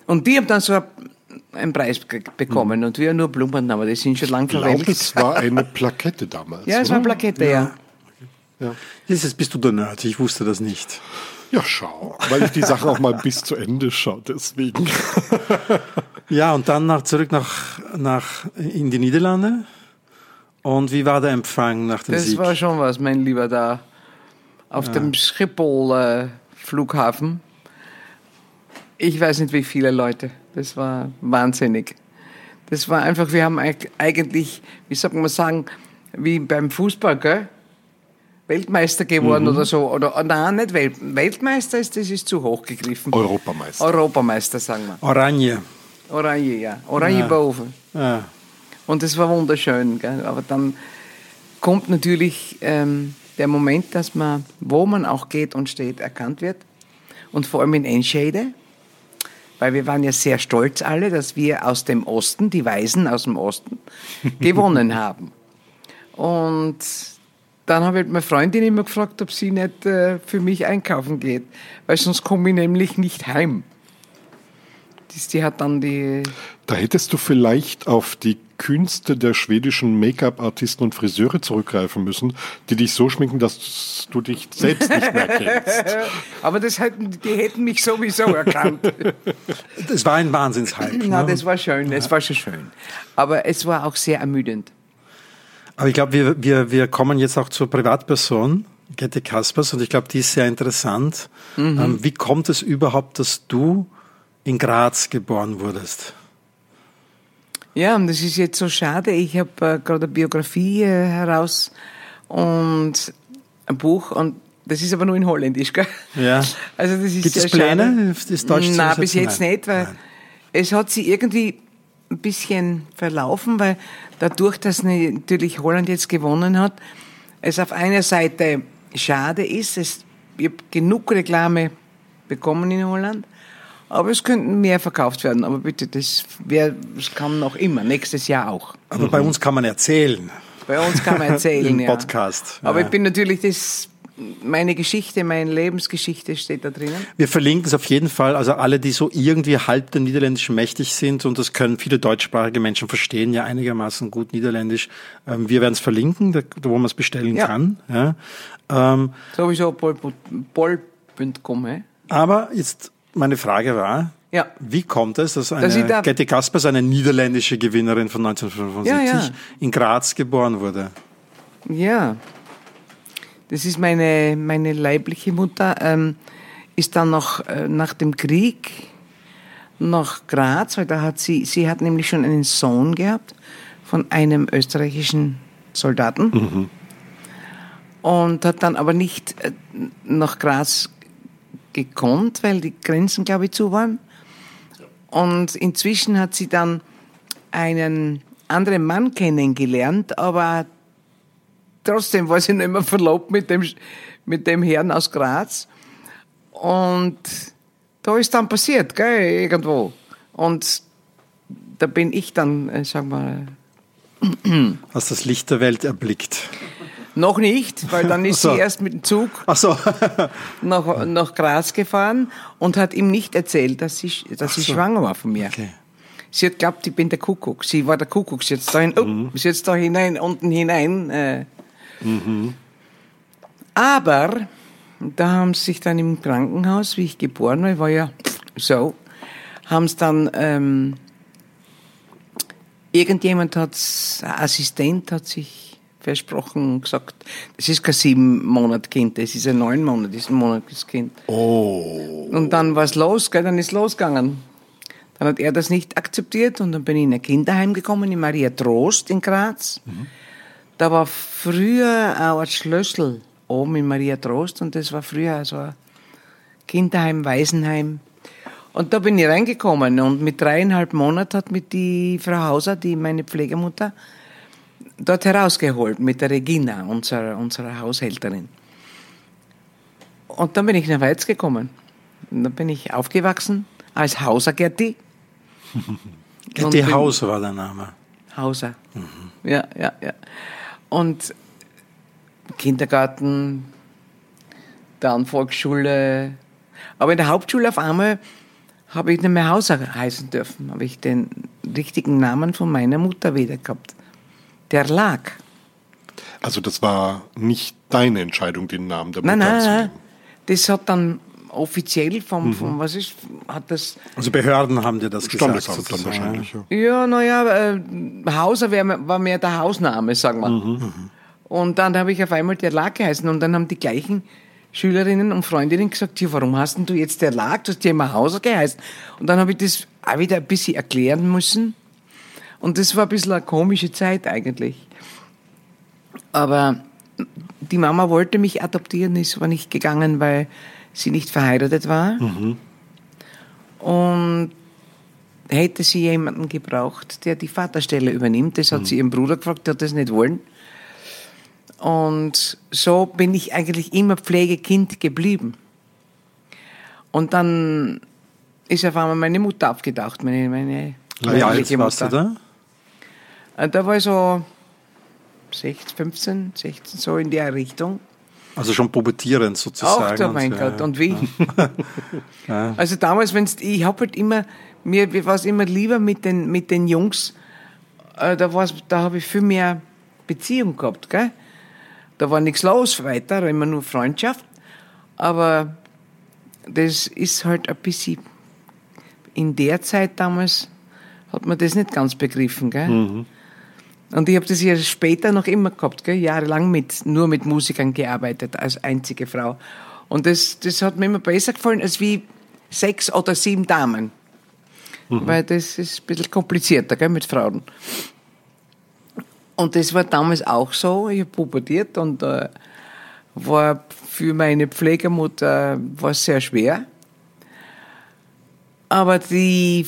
Und die haben dann so ein, einen Preis bekommen und wir nur Blumen haben. Die sind schon lange verwelkt. Ich glaube, es war eine Plakette damals. Ja, es war eine Plakette, ja. ja. Ja. Jetzt bist du der Nerd, ich wusste das nicht. Ja, schau, weil ich die Sache auch mal bis zu Ende schaue, deswegen. ja, und dann nach, zurück nach, nach in die Niederlande. Und wie war der Empfang nach dem das Sieg? Das war schon was, mein Lieber, da auf ja. dem Schiphol-Flughafen. Ich weiß nicht, wie viele Leute. Das war wahnsinnig. Das war einfach, wir haben eigentlich, wie soll man sagen, wie beim Fußball, gell? Weltmeister geworden mhm. oder so. Oder nein, nicht Welt, Weltmeister ist, das ist zu hoch gegriffen. Europameister. Europameister, sagen wir. Oranje. Oranje, ja. Oranje ja. Ja. Und das war wunderschön. Gell? Aber dann kommt natürlich ähm, der Moment, dass man, wo man auch geht und steht, erkannt wird. Und vor allem in Enschede, weil wir waren ja sehr stolz alle, dass wir aus dem Osten, die Weisen aus dem Osten, gewonnen haben. Und dann habe ich meine Freundin immer gefragt, ob sie nicht äh, für mich einkaufen geht, weil sonst komme ich nämlich nicht heim. Die, die hat dann die. Da hättest du vielleicht auf die Künste der schwedischen Make-up-Artisten und Friseure zurückgreifen müssen, die dich so schminken, dass du dich selbst nicht mehr kennst. Aber das hätten, die hätten mich sowieso erkannt. Das war ein Wahnsinnshype. Na, ne? das war schön, es war schon schön. Aber es war auch sehr ermüdend. Aber ich glaube, wir, wir, wir kommen jetzt auch zur Privatperson, Gette Kaspers, und ich glaube, die ist sehr interessant. Mhm. Ähm, wie kommt es überhaupt, dass du in Graz geboren wurdest? Ja, und das ist jetzt so schade. Ich habe äh, gerade eine Biografie äh, heraus und ein Buch und das ist aber nur in Holländisch, gell? Ja. Also das ist Gibt es Pläne, das Deutsch Nein, bis jetzt Nein. nicht, weil Nein. es hat sich irgendwie ein bisschen verlaufen, weil dadurch, dass natürlich Holland jetzt gewonnen hat, es auf einer Seite schade ist, es, ich habe genug Reklame bekommen in Holland, aber es könnten mehr verkauft werden. Aber bitte, das, wär, das kann noch immer, nächstes Jahr auch. Aber mhm. bei uns kann man erzählen. Bei uns kann man erzählen, Im ja. Podcast. Aber ja. ich bin natürlich das meine Geschichte, meine Lebensgeschichte steht da drinnen. Wir verlinken es auf jeden Fall. Also alle, die so irgendwie halb der Niederländischen mächtig sind, und das können viele deutschsprachige Menschen verstehen, ja einigermaßen gut Niederländisch. Ähm, wir werden es verlinken, da, wo man es bestellen ja. kann. Ja. Ähm, Sowieso pol.com. Aber jetzt meine Frage war, ja. Wie kommt es, dass eine dass da Getty Kaspers, eine niederländische Gewinnerin von 1975, ja, ja. in Graz geboren wurde? Ja, das ist meine, meine leibliche Mutter, ähm, ist dann noch äh, nach dem Krieg nach Graz, weil da hat sie, sie hat nämlich schon einen Sohn gehabt von einem österreichischen Soldaten. Mhm. Und hat dann aber nicht äh, nach Graz gekonnt, weil die Grenzen, glaube ich, zu waren. Und inzwischen hat sie dann einen anderen Mann kennengelernt, aber trotzdem war sie nicht mehr verlobt mit dem, mit dem Herrn aus Graz. Und da ist dann passiert, gell, irgendwo. Und da bin ich dann, äh, sag mal. Hast das Licht der Welt erblickt? Noch nicht, weil dann ist so. sie erst mit dem Zug so. nach, nach Graz gefahren und hat ihm nicht erzählt, dass sie, dass sie so. schwanger war von mir. Okay. Sie hat geglaubt, ich bin der Kuckuck. Sie war der Kuckuck. Sie jetzt da, hin, oh, mhm. sie da hinein, unten hinein äh, Mhm. Aber da haben sie sich dann im Krankenhaus, wie ich geboren war, ich war ja so, haben es dann, ähm, irgendjemand hat, Assistent hat sich versprochen und gesagt, das ist kein sieben Monat Kind, das ist ein neun Monat, ist ein monatliches Kind. Oh. Und dann war es los, gell, dann ist losgegangen. Dann hat er das nicht akzeptiert und dann bin ich in ein Kinderheim gekommen, in Maria Trost in Graz. Mhm. Da war früher auch ein Schlüssel oben in Maria Trost und das war früher so ein Kinderheim, Waisenheim. Und da bin ich reingekommen und mit dreieinhalb Monaten hat mich die Frau Hauser, die meine Pflegemutter, dort herausgeholt mit der Regina, unserer, unserer Haushälterin. Und dann bin ich nach Weiz gekommen. Und dann bin ich aufgewachsen als Hauser Gerti. Gerti Hauser war der Name. Hauser. Mhm. Ja, ja, ja. Und Kindergarten, dann Volksschule. Aber in der Hauptschule auf einmal habe ich nicht mehr Hauser heißen dürfen. Habe ich den richtigen Namen von meiner Mutter wieder gehabt. Der lag. Also das war nicht deine Entscheidung, den Namen der Nein, Mutter nein, nein. anzunehmen. Das hat dann offiziell vom, vom was ist, hat das, Also Behörden haben dir das gesagt. Sozusagen, wahrscheinlich. Ja. ja, naja, äh, Hauser wär, war mehr der Hausname, sagen wir. Und dann habe ich auf einmal der Lag geheißen und dann haben die gleichen Schülerinnen und Freundinnen gesagt, ja, warum hast denn du jetzt der Lag? Du hast ja immer Hauser geheißen. Und dann habe ich das auch wieder ein bisschen erklären müssen. Und das war ein bisschen eine komische Zeit eigentlich. Aber die Mama wollte mich adoptieren, ist aber nicht gegangen, weil sie nicht verheiratet war. Und hätte sie jemanden gebraucht, der die Vaterstelle übernimmt. Das hat sie ihren Bruder gefragt, der hat das nicht wollen. Und so bin ich eigentlich immer Pflegekind geblieben. Und dann ist auf einmal meine Mutter aufgetaucht, meine, meine Wie alt warst du Mutter. da? Äh, Da war ich so 16, 15, 16, so in der Richtung. Also schon pubertierend sozusagen. Ach, du mein Und, Gott, ja. und wie? Also damals, wenn's, ich hab halt immer, mir war es immer lieber mit den, mit den Jungs, äh, da, war's, da habe ich viel mehr Beziehung gehabt, gell? Da war nichts los weiter, immer nur Freundschaft. Aber das ist halt ein bisschen, in der Zeit damals hat man das nicht ganz begriffen, gell? Und ich habe das ja später noch immer gehabt, gell? jahrelang mit, nur mit Musikern gearbeitet, als einzige Frau. Und das, das hat mir immer besser gefallen, als wie sechs oder sieben Damen. Weil das ist ein bisschen komplizierter gell, mit Frauen. Und das war damals auch so. Ich habe pubertiert und äh, war für meine Pflegemutter war sehr schwer. Aber die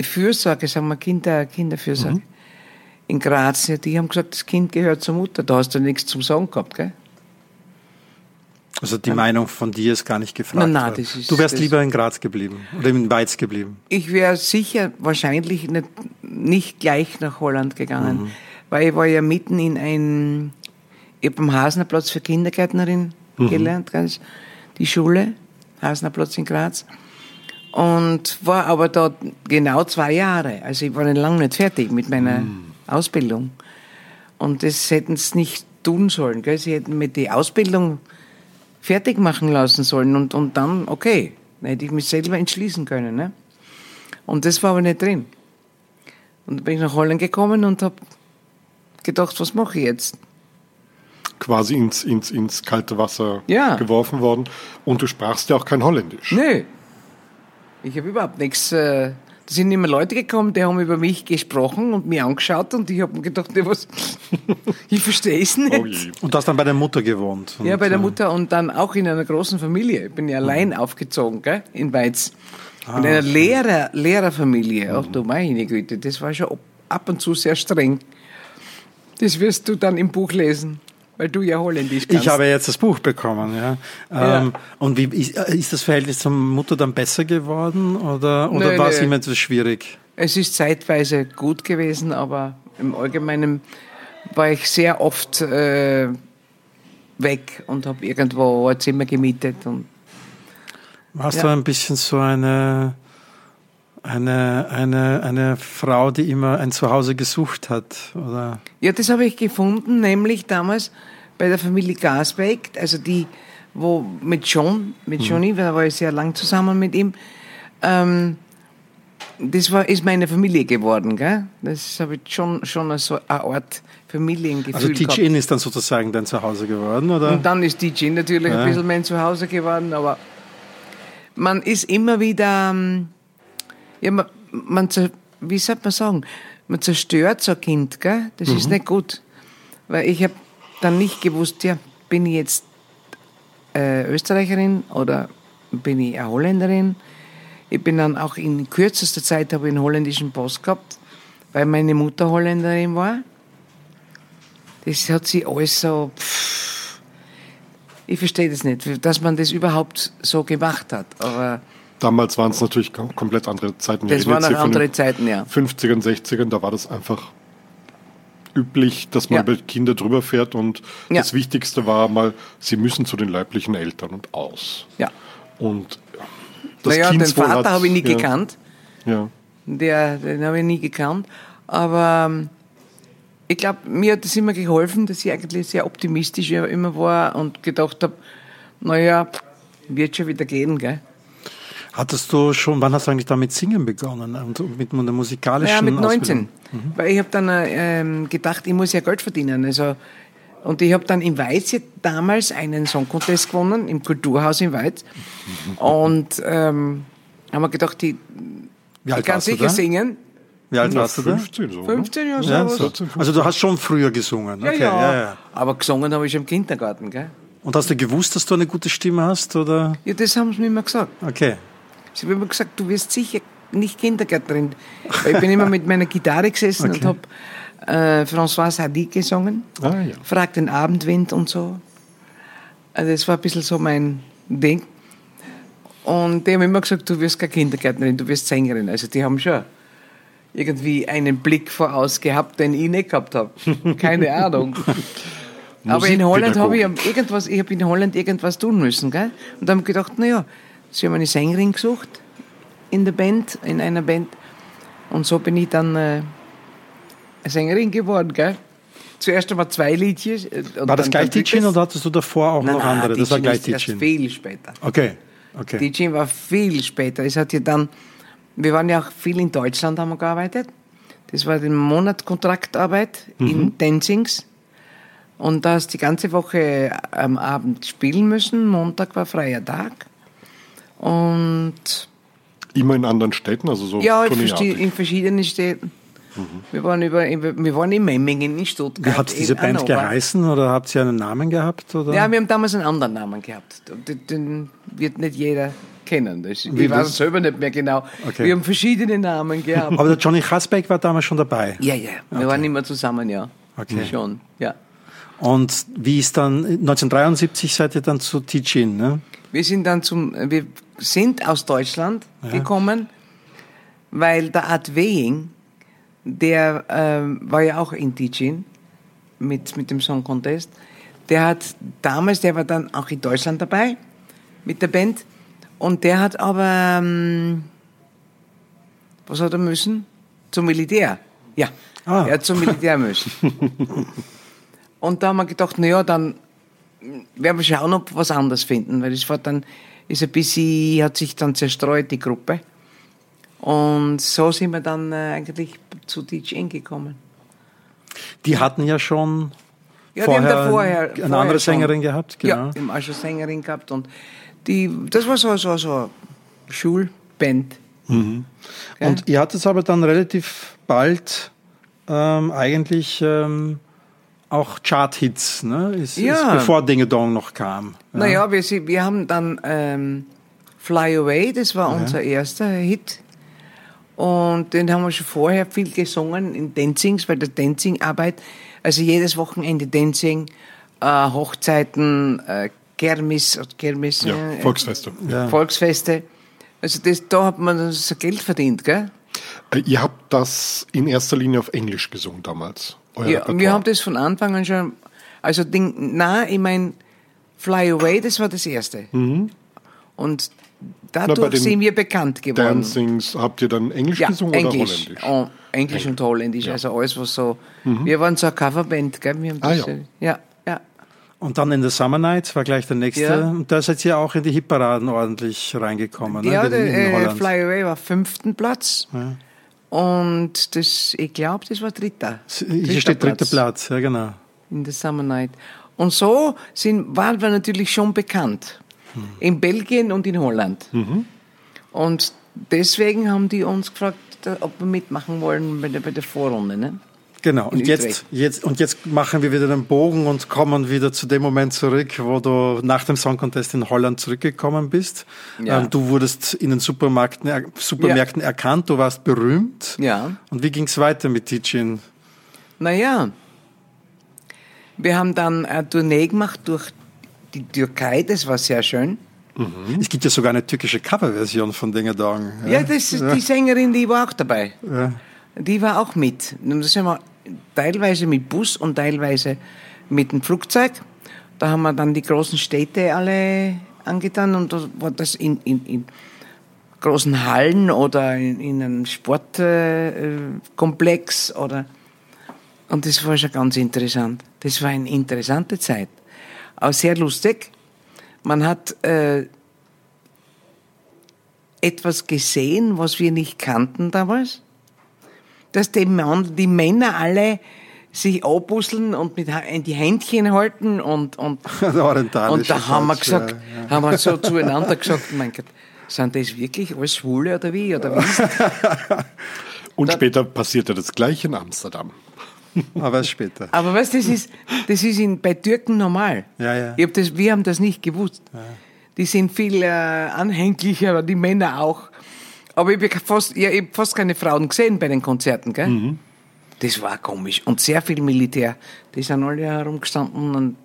Fürsorge, sagen wir Kinder, Kinderfürsorge in Graz, die haben gesagt, das Kind gehört zur Mutter. Da hast du nichts zum Sagen gehabt, gell? Also die Meinung von dir ist gar nicht gefragt. Nein, nein, das ist- du wärst lieber in Graz geblieben oder in Weiz geblieben. Ich wäre sicher wahrscheinlich nicht, nicht gleich nach Holland gegangen, weil ich war ja mitten in ein, ich habe am Hasnerplatz für Kindergärtnerin gelernt, ganz, die Schule, Hasnerplatz in Graz. Und war aber da genau zwei Jahre. Also ich war nicht lange nicht fertig mit meiner Ausbildung. Und das hätten sie nicht tun sollen. Gell? Sie hätten mir die Ausbildung fertig machen lassen sollen und, und dann, okay, dann hätte ich mich selber entschließen können. Ne? Und das war aber nicht drin. Und dann bin ich nach Holland gekommen und habe gedacht, was mache ich jetzt? Quasi ins, ins, ins kalte Wasser Ja. geworfen worden. Und du sprachst ja auch kein Holländisch. Nö. Ich habe überhaupt nichts. Äh, da sind immer Leute gekommen, die haben über mich gesprochen und mich angeschaut und ich habe mir gedacht, nee, was? ich verstehe es nicht. Oh je. Und du hast dann bei der Mutter gewohnt. Ja, bei der äh, Mutter und dann auch in einer großen Familie. Ich bin ja allein aufgezogen, gell, in Weiz. in einer Lehrer, Lehrerfamilie. Ach du meine Güte, das war schon ab und zu sehr streng. Das wirst du dann im Buch lesen, weil du ja Holländisch kannst. Ich habe jetzt das Buch bekommen, ja. Ja. Ähm, und wie ist, äh, ist das Verhältnis zur Mutter dann besser geworden oder, oder Nö, war es immer etwas schwierig? Es ist zeitweise gut gewesen, aber im Allgemeinen war ich sehr oft äh, weg und habe irgendwo ein Zimmer gemietet. Und Warst Ja. du ein bisschen so eine, eine, eine, eine Frau, die immer ein Zuhause gesucht hat? Oder? ja, das habe ich gefunden, nämlich damals bei der Familie Gasbeck, also die, wo mit John, mit Johnny, da war ich sehr lang zusammen mit ihm. Ähm, das war, ist meine Familie geworden, gell? Das habe ich schon, schon so eine Art Familiengefühl Also. Teach-In ist dann sozusagen dein Zuhause geworden, oder? Und dann ist DJ natürlich Ja. ein bisschen mein Zuhause geworden, aber man ist immer wieder, ähm, ja, man, man wie soll man sagen, man zerstört so ein Kind, gell? Das ist nicht gut. Weil ich habe dann nicht gewusst, ja, bin ich jetzt äh, Österreicherin oder bin ich eine Holländerin? Ich bin dann auch in kürzester Zeit habe ich einen holländischen Pass gehabt, weil meine Mutter Holländerin war. Das hat sie alles so. Pff, ich verstehe das nicht, dass man das überhaupt so gemacht hat. Aber Damals waren es natürlich kom- komplett andere Zeiten. Das waren andere Zeiten, ja. 50ern, 60ern, da war das einfach üblich, dass man Ja. über Kinder drüber fährt und Ja. das Wichtigste war mal, sie müssen zu den leiblichen Eltern und aus. Ja. Und das naja, den Vater habe ich nie ja. gekannt. Ja. Der, den habe ich nie gekannt. Aber ähm, ich glaube, mir hat das immer geholfen, dass ich eigentlich sehr optimistisch immer war und gedacht habe, naja, wird schon wieder gehen, gell? Hattest du schon, wann hast du eigentlich damit singen begonnen? Und mit einer musikalischen Ja, mit 19. Ausbildung? Weil ich habe dann äh, ähm, gedacht, ich muss ja Geld verdienen. Also, und ich habe dann in Weiz ja damals einen Song Contest gewonnen, im Kulturhaus in Weiz. Und ähm, haben wir gedacht, die, Wie ich alt kann warst du sicher da? singen. Wie alt Ja, warst du da? 15 so. ne? 15 Jahre, Ja, sowas. so. Also du hast schon früher gesungen. Ja, Okay, ja. ja, ja. Aber gesungen habe ich schon im Kindergarten, gell? Und hast du gewusst, dass du eine gute Stimme hast? Oder? Ja, das haben sie mir immer gesagt. Okay. Sie haben immer gesagt, du wirst sicher nicht Kindergärtnerin. Ich bin immer mit meiner Gitarre gesessen und habe äh, François Hardy gesungen. Ah, ja. Frag den Abendwind und so. Also das war ein bisschen so mein Ding. Und die haben immer gesagt, du wirst keine Kindergärtnerin, du wirst Sängerin. Also die haben schon irgendwie einen Blick voraus gehabt, den ich nicht gehabt habe. Keine Ahnung. Aber in Holland habe ich irgendwas, ich habe in Holland irgendwas tun müssen, gell? Und dann habe ich gedacht, naja, sie haben eine Sängerin gesucht in der Band, in einer Band. Und so bin ich dann äh, Sängerin geworden, gell? Zuerst einmal zwei Liedchen. äh, und War das gleich. Tichin oder hattest du davor auch Nein, noch nein, andere? Das war gleich Tichin. viel später. Okay. okay. Tichin war viel später. Es hat ja dann, wir waren ja auch viel in Deutschland, haben wir gearbeitet. Das war ein Monat Kontraktarbeit Mhm. in Dancings. Und da hast die ganze Woche am Abend spielen müssen. Montag war freier Tag. Und Immer in anderen Städten, also so ja, in, tourneeartig. verschi- in verschiedenen Städten. Wir, waren über, wir waren in Memmingen, in Stuttgart. Wie hat diese in Band Hannover. geheißen oder habt ihr einen Namen gehabt? Oder? Ja, wir haben damals einen anderen Namen gehabt. Den, den wird nicht jeder kennen. Das, Wie ich weiß das? es selber nicht mehr genau. Okay. Wir haben verschiedene Namen gehabt. Aber der Johnny Hasbeck war damals schon dabei. ja, ja, wir waren immer zusammen, ja. Okay. Schon, ja. Und wie ist dann, 1973 seid ihr dann zu Tichin, ne? Wir sind dann zum, wir sind aus Deutschland gekommen, weil der Art Weying, der ähm, war ja auch in Tichin mit, mit dem Song Contest. Der hat damals, der war dann auch in Deutschland dabei mit der Band. Und der hat aber, ähm, was hat er müssen? Zum Militär. Ja, Ah. er hat zum Militär müssen. Und da haben wir gedacht, naja, dann werden wir schauen, ob wir was anderes finden, weil das war dann, ist ein bisschen, hat sich dann zerstreut, die Gruppe. Und so sind wir dann äh, eigentlich zu In gekommen. Die hatten ja schon Ja, vorher, die haben da vorher, eine vorher andere schon- Sängerin gehabt, genau. Ja, die haben auch schon Sängerin gehabt und die, das war so, so, so Schulband. Gell? Und ihr hattet aber dann relativ bald ähm, eigentlich ähm, auch Chart-Hits, ne? Ist, Ja. ist, bevor Dinge Dong noch kam. Ja. Naja, wir, wir haben dann ähm, Fly Away, das war unser erster Hit. Und den haben wir schon vorher viel gesungen in Dancings, weil der Dancing-Arbeit, also jedes Wochenende Dancing, äh, Hochzeiten, äh, Kermis, Kermis Ja, äh, Volksfeste. Ja. Volksfeste. Also das, da hat man so Geld verdient, gell? Äh, Ihr habt das in erster Linie auf Englisch gesungen damals. Euer Ja, Repertoire. wir haben das von Anfang an schon, also Ding, na, ich mein, Fly Away, das war das erste. Und bei dadurch den sind wir bekannt geworden. Dancings, habt ihr dann Englisch ja, gesungen Englisch. oder Holländisch? Oh, Englisch und Holländisch, also alles, was so. Wir waren so eine Coverband, gell? Wir haben Ah, das, ja. ja, ja. Und dann in the Summer Nights war gleich der nächste. Ja. Und da seid ihr auch in die Hitparaden ordentlich reingekommen. Ja, ne? der in, in äh, Holland. Fly Away war fünften Platz. Und das, ich glaube, das war dritter. Hier steht dritter Platz, ja genau. in the Summer Night. Und so sind, waren wir natürlich schon bekannt. In Belgien und in Holland. Und deswegen haben die uns gefragt, ob wir mitmachen wollen bei der, bei der Vorrunde. Ne? Genau. Und jetzt, jetzt, und jetzt machen wir wieder den Bogen und kommen wieder zu dem Moment zurück, wo du nach dem Song Contest in Holland zurückgekommen bist. Ja. Ähm, du wurdest in den Supermärkten, er- Supermärkten erkannt, du warst berühmt. Ja. Und wie ging es weiter mit Tichin? Naja, wir haben dann eine Tournee gemacht durch die Türkei, das war sehr schön. Es gibt ja sogar eine türkische Coverversion von Dinge Dong. Ja, das ist die Sängerin, die war auch dabei. Ja. Die war auch mit. Und da sind wir teilweise mit Bus und teilweise mit dem Flugzeug. Da haben wir dann die großen Städte alle angetan und da war das in, in, in großen Hallen oder in, in einem Sportkomplex oder und das war schon ganz interessant. Das war eine interessante Zeit. Auch sehr lustig. Man hat äh, etwas gesehen, was wir nicht kannten damals. Dass die, Mann, die Männer alle sich abbusseln und mit in die Händchen halten und, und, und da haben wir gesagt, ja, ja. haben wir so zueinander gesagt, mein Gott, sind das wirklich alles Schwule oder wie? Oder wie und da, später passierte das gleiche in Amsterdam. Aber später. Aber weißt du, das ist, das ist in, bei Türken normal. Ja, ja. Ich hab das, wir haben das nicht gewusst. Ja. Die sind viel äh, anhänglicher, die Männer auch. Aber ich habe fast, ja, hab fast keine Frauen gesehen bei den Konzerten, gell? Mhm. Das war komisch. Und sehr viel Militär. Die sind alle herumgestanden und.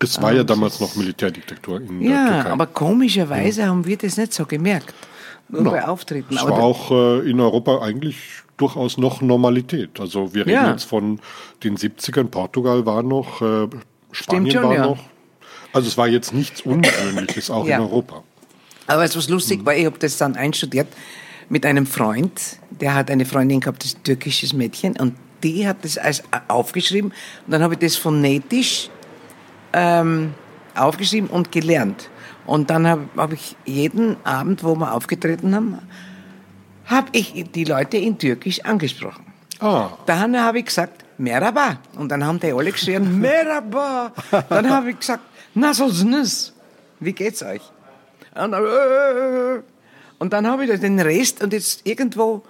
Es war ja damals noch Militärdiktatur in ja, der Türkei. aber komischerweise ja. haben wir das nicht so gemerkt. Nur no, bei Auftritten. Es war auch äh, in Europa eigentlich durchaus noch Normalität. Also wir reden ja. jetzt von den 70ern. Portugal war noch, äh, Spanien schon, war ja. noch. Also es war jetzt nichts Ungewöhnliches, auch in Europa. Aber es was lustig mhm. war, ich habe das dann einstudiert mit einem Freund, der hat eine Freundin gehabt, das türkisches Mädchen, und die hat das als aufgeschrieben. Und dann habe ich das phonetisch ähm, aufgeschrieben und gelernt. Und dann habe hab ich jeden Abend, wo wir aufgetreten haben, habe ich die Leute in Türkisch angesprochen. Oh. Dann habe ich gesagt, Merhaba. Und dann haben die alle geschrien, Merhaba. Dann habe ich gesagt, Nasosnes. Wie geht's euch? Und, äh, und dann habe ich den Rest und jetzt irgendwo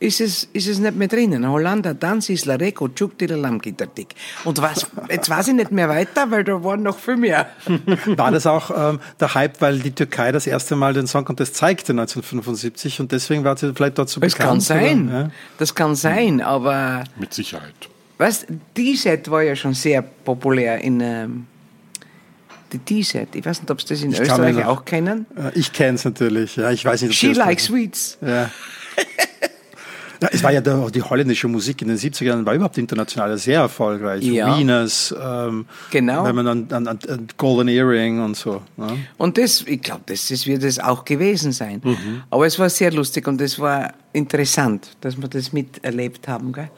ist es, ist es nicht mehr drinnen. Hollanda, Danz, Isla, Reko, Tschuktilalam, Gitartik. Und was, jetzt weiß ich nicht mehr weiter, weil da waren noch viel mehr. War das auch ähm, der Hype, weil die Türkei das erste Mal den Song Contest zeigte 1975 und deswegen war sie vielleicht dort so das bekannt? Das kann sein, ja? das kann sein, aber... Mit Sicherheit. Weißt, die Set war ja schon sehr populär in... Ähm, die T-Set. Ich weiß nicht, ob Sie das in ich Österreich auch kennen. Ich kenne es natürlich. Ja, ich weiß nicht, She likes sweets. Ja. Ja, es war ja der, die holländische Musik in den 70er Jahren war überhaupt international sehr erfolgreich. Ja. Venus, ähm, genau. wenn man an, an, an, Golden Earring und so. Ja. Und das, ich glaube, das, das wird es auch gewesen sein. Mhm. Aber es war sehr lustig und es war interessant, dass wir das miterlebt haben. Gell?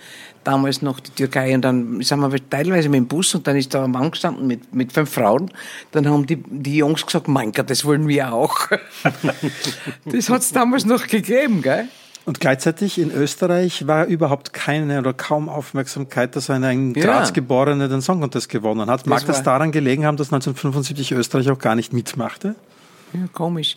Damals noch die Türkei und dann sind wir teilweise mit dem Bus und dann ist da ein Mann gestanden mit, mit fünf Frauen. Dann haben die, die Jungs gesagt, mein Gott, das wollen wir auch. das hat es damals noch gegeben, gell? Und gleichzeitig in Österreich war überhaupt keine oder kaum Aufmerksamkeit, dass ein, ein Graz geborener den Song Contest gewonnen hat. Mag das, das daran gelegen haben, dass 1975 Österreich auch gar nicht mitmachte? Ja, komisch.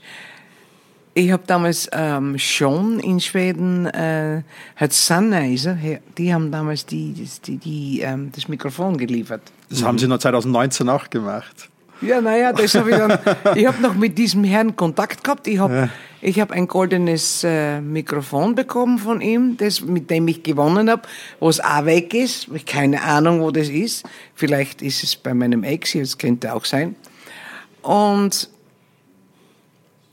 Ich habe damals ähm, schon in Schweden äh, hat Sennheiser, die haben damals die, die, die ähm, das Mikrofon geliefert. Das mhm. haben sie noch 2019 auch gemacht. Ja, naja, das habe ich dann. ich habe noch mit diesem Herrn Kontakt gehabt. Ich habe ja. ich hab ein goldenes äh, Mikrofon bekommen von ihm, das, mit dem ich gewonnen habe, wo es auch weg ist. Ich keine Ahnung, wo das ist. Vielleicht ist es bei meinem Ex, das könnte auch sein. Und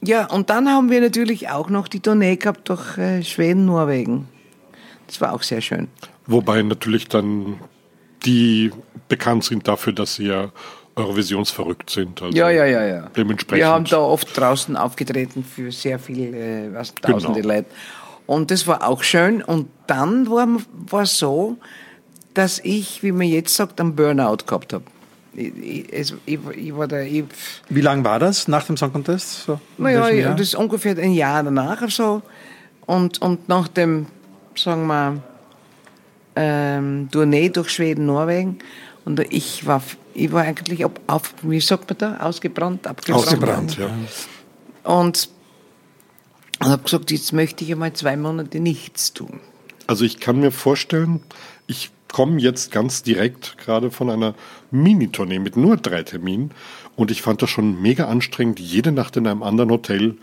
ja, und dann haben wir natürlich auch noch die Tournee gehabt durch äh, Schweden, Norwegen. Das war auch sehr schön. Wobei natürlich dann die bekannt sind dafür, dass sie ja Eurovisionsverrückt sind. Also ja, ja, ja, ja. Dementsprechend. Wir haben da oft draußen aufgetreten für sehr viele, äh, was, tausende genau. Leute. Und das war auch schön. Und dann war es so, dass ich, wie man jetzt sagt, einen Burnout gehabt habe. Ich, ich, ich, ich war da, ich, Wie lange war das nach dem Song Contest? So, naja, das ist ungefähr ein Jahr danach oder so. Und, und nach dem, sagen wir, ähm, Tournee durch Schweden, Norwegen. Und ich war ich war eigentlich auf, auf wie sagt man da, ausgebrannt, abgebrannt. Ausgebrannt, ja. Und, und habe gesagt, jetzt möchte ich einmal zwei Monate nichts tun. Also ich kann mir vorstellen, ich komme jetzt ganz direkt gerade von einer Mini-Tournee mit nur drei Terminen und ich fand das schon mega anstrengend, jede Nacht in einem anderen Hotel.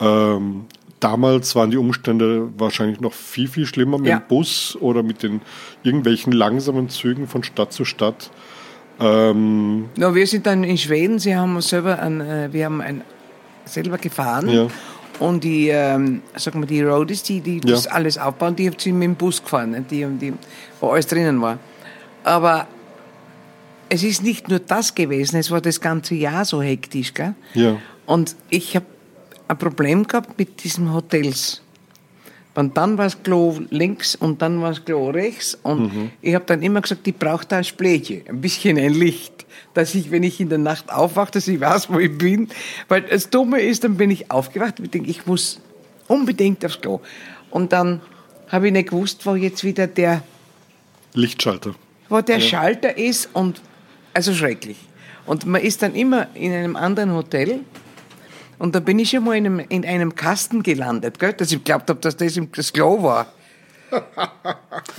Ähm, damals waren die Umstände wahrscheinlich noch viel, viel schlimmer mit ja. dem Bus oder mit den irgendwelchen langsamen Zügen von Stadt zu Stadt. Ähm no, wir sind dann in Schweden, sie haben selber ein, äh, wir haben ein, selber gefahren. Ja. Und die, ähm, sag mal, die Roadies, die, die ja. das alles aufbauen, die sind mit dem Bus gefahren, ne? die, die, wo alles drinnen war. Aber es ist nicht nur das gewesen, es war das ganze Jahr so hektisch. Gell? Ja. Und ich habe ein Problem gehabt mit diesen Hotels. Und dann war das Klo links und dann war das Klo rechts. Und mhm. ich habe dann immer gesagt, ich brauche da ein Spläche, ein bisschen ein Licht, dass ich, wenn ich in der Nacht aufwache, dass ich weiß, wo ich bin. Weil das Dumme ist, dann bin ich aufgewacht und denke, ich muss unbedingt aufs Klo. Und dann habe ich nicht gewusst, wo jetzt wieder der Lichtschalter. Wo der ja. Schalter ist und also schrecklich. Und man ist dann immer in einem anderen Hotel und da bin ich schon mal in einem, in einem Kasten gelandet, gell, dass ich glaubt habe, dass das das Klo war.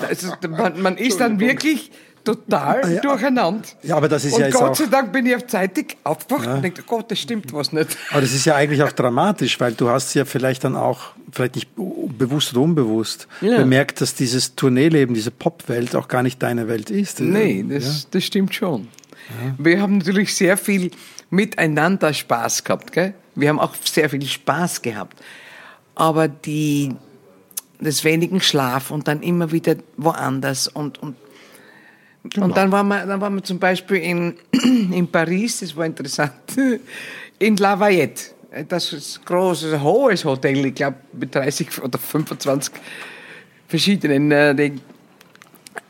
Also, man, man ist dann wirklich total ja, durcheinander. Ja, aber das ist und ja jetzt Gott sei Dank bin ich auf zeitig aufgewacht ja. und denke, Gott, das stimmt was nicht. Aber das ist ja eigentlich auch dramatisch, weil du hast ja vielleicht dann auch, vielleicht nicht bewusst oder unbewusst, ja. bemerkt, dass dieses Tourneeleben, diese Popwelt auch gar nicht deine Welt ist. Nee, das, das stimmt schon. Wir haben natürlich sehr viel miteinander Spaß gehabt. Gell? Wir haben auch sehr viel Spaß gehabt. Aber die, das wenigen Schlaf und dann immer wieder woanders und, und Genau. Und dann waren wir, dann waren wir zum Beispiel in, in Paris, das war interessant, in Lafayette. Das ist ein großes, hohes Hotel, ich glaube mit 30 oder 25 verschiedenen äh.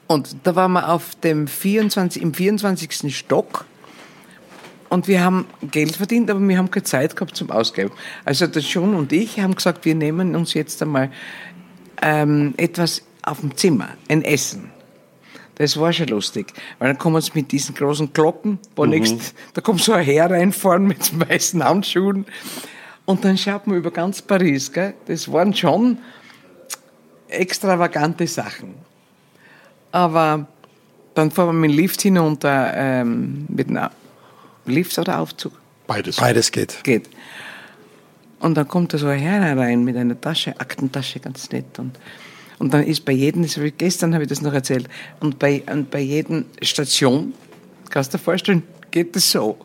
Und da waren wir auf dem 24, im 24. Stock und wir haben Geld verdient, aber wir haben keine Zeit gehabt zum Ausgeben. Also der John und ich haben gesagt, wir nehmen uns jetzt einmal ähm, etwas auf dem Zimmer, ein Essen. Das war schon lustig. Weil dann kommen sie mit diesen großen Glocken, wo mhm. nächst, da kommt so ein Herr reinfahren mit weißen Handschuhen. Und dann schaut man über ganz Paris, gell? Das waren schon extravagante Sachen. Aber dann fahren wir mit dem Lift hinunter, ähm, mit einem Lift oder Aufzug? Beides. Beides geht. Geht. Und dann kommt da so ein Herr rein mit einer Tasche, Aktentasche, ganz nett. Und, und dann ist bei jedem, gestern habe ich das noch erzählt, und bei, und bei jedem Station, kannst du dir vorstellen, geht das so.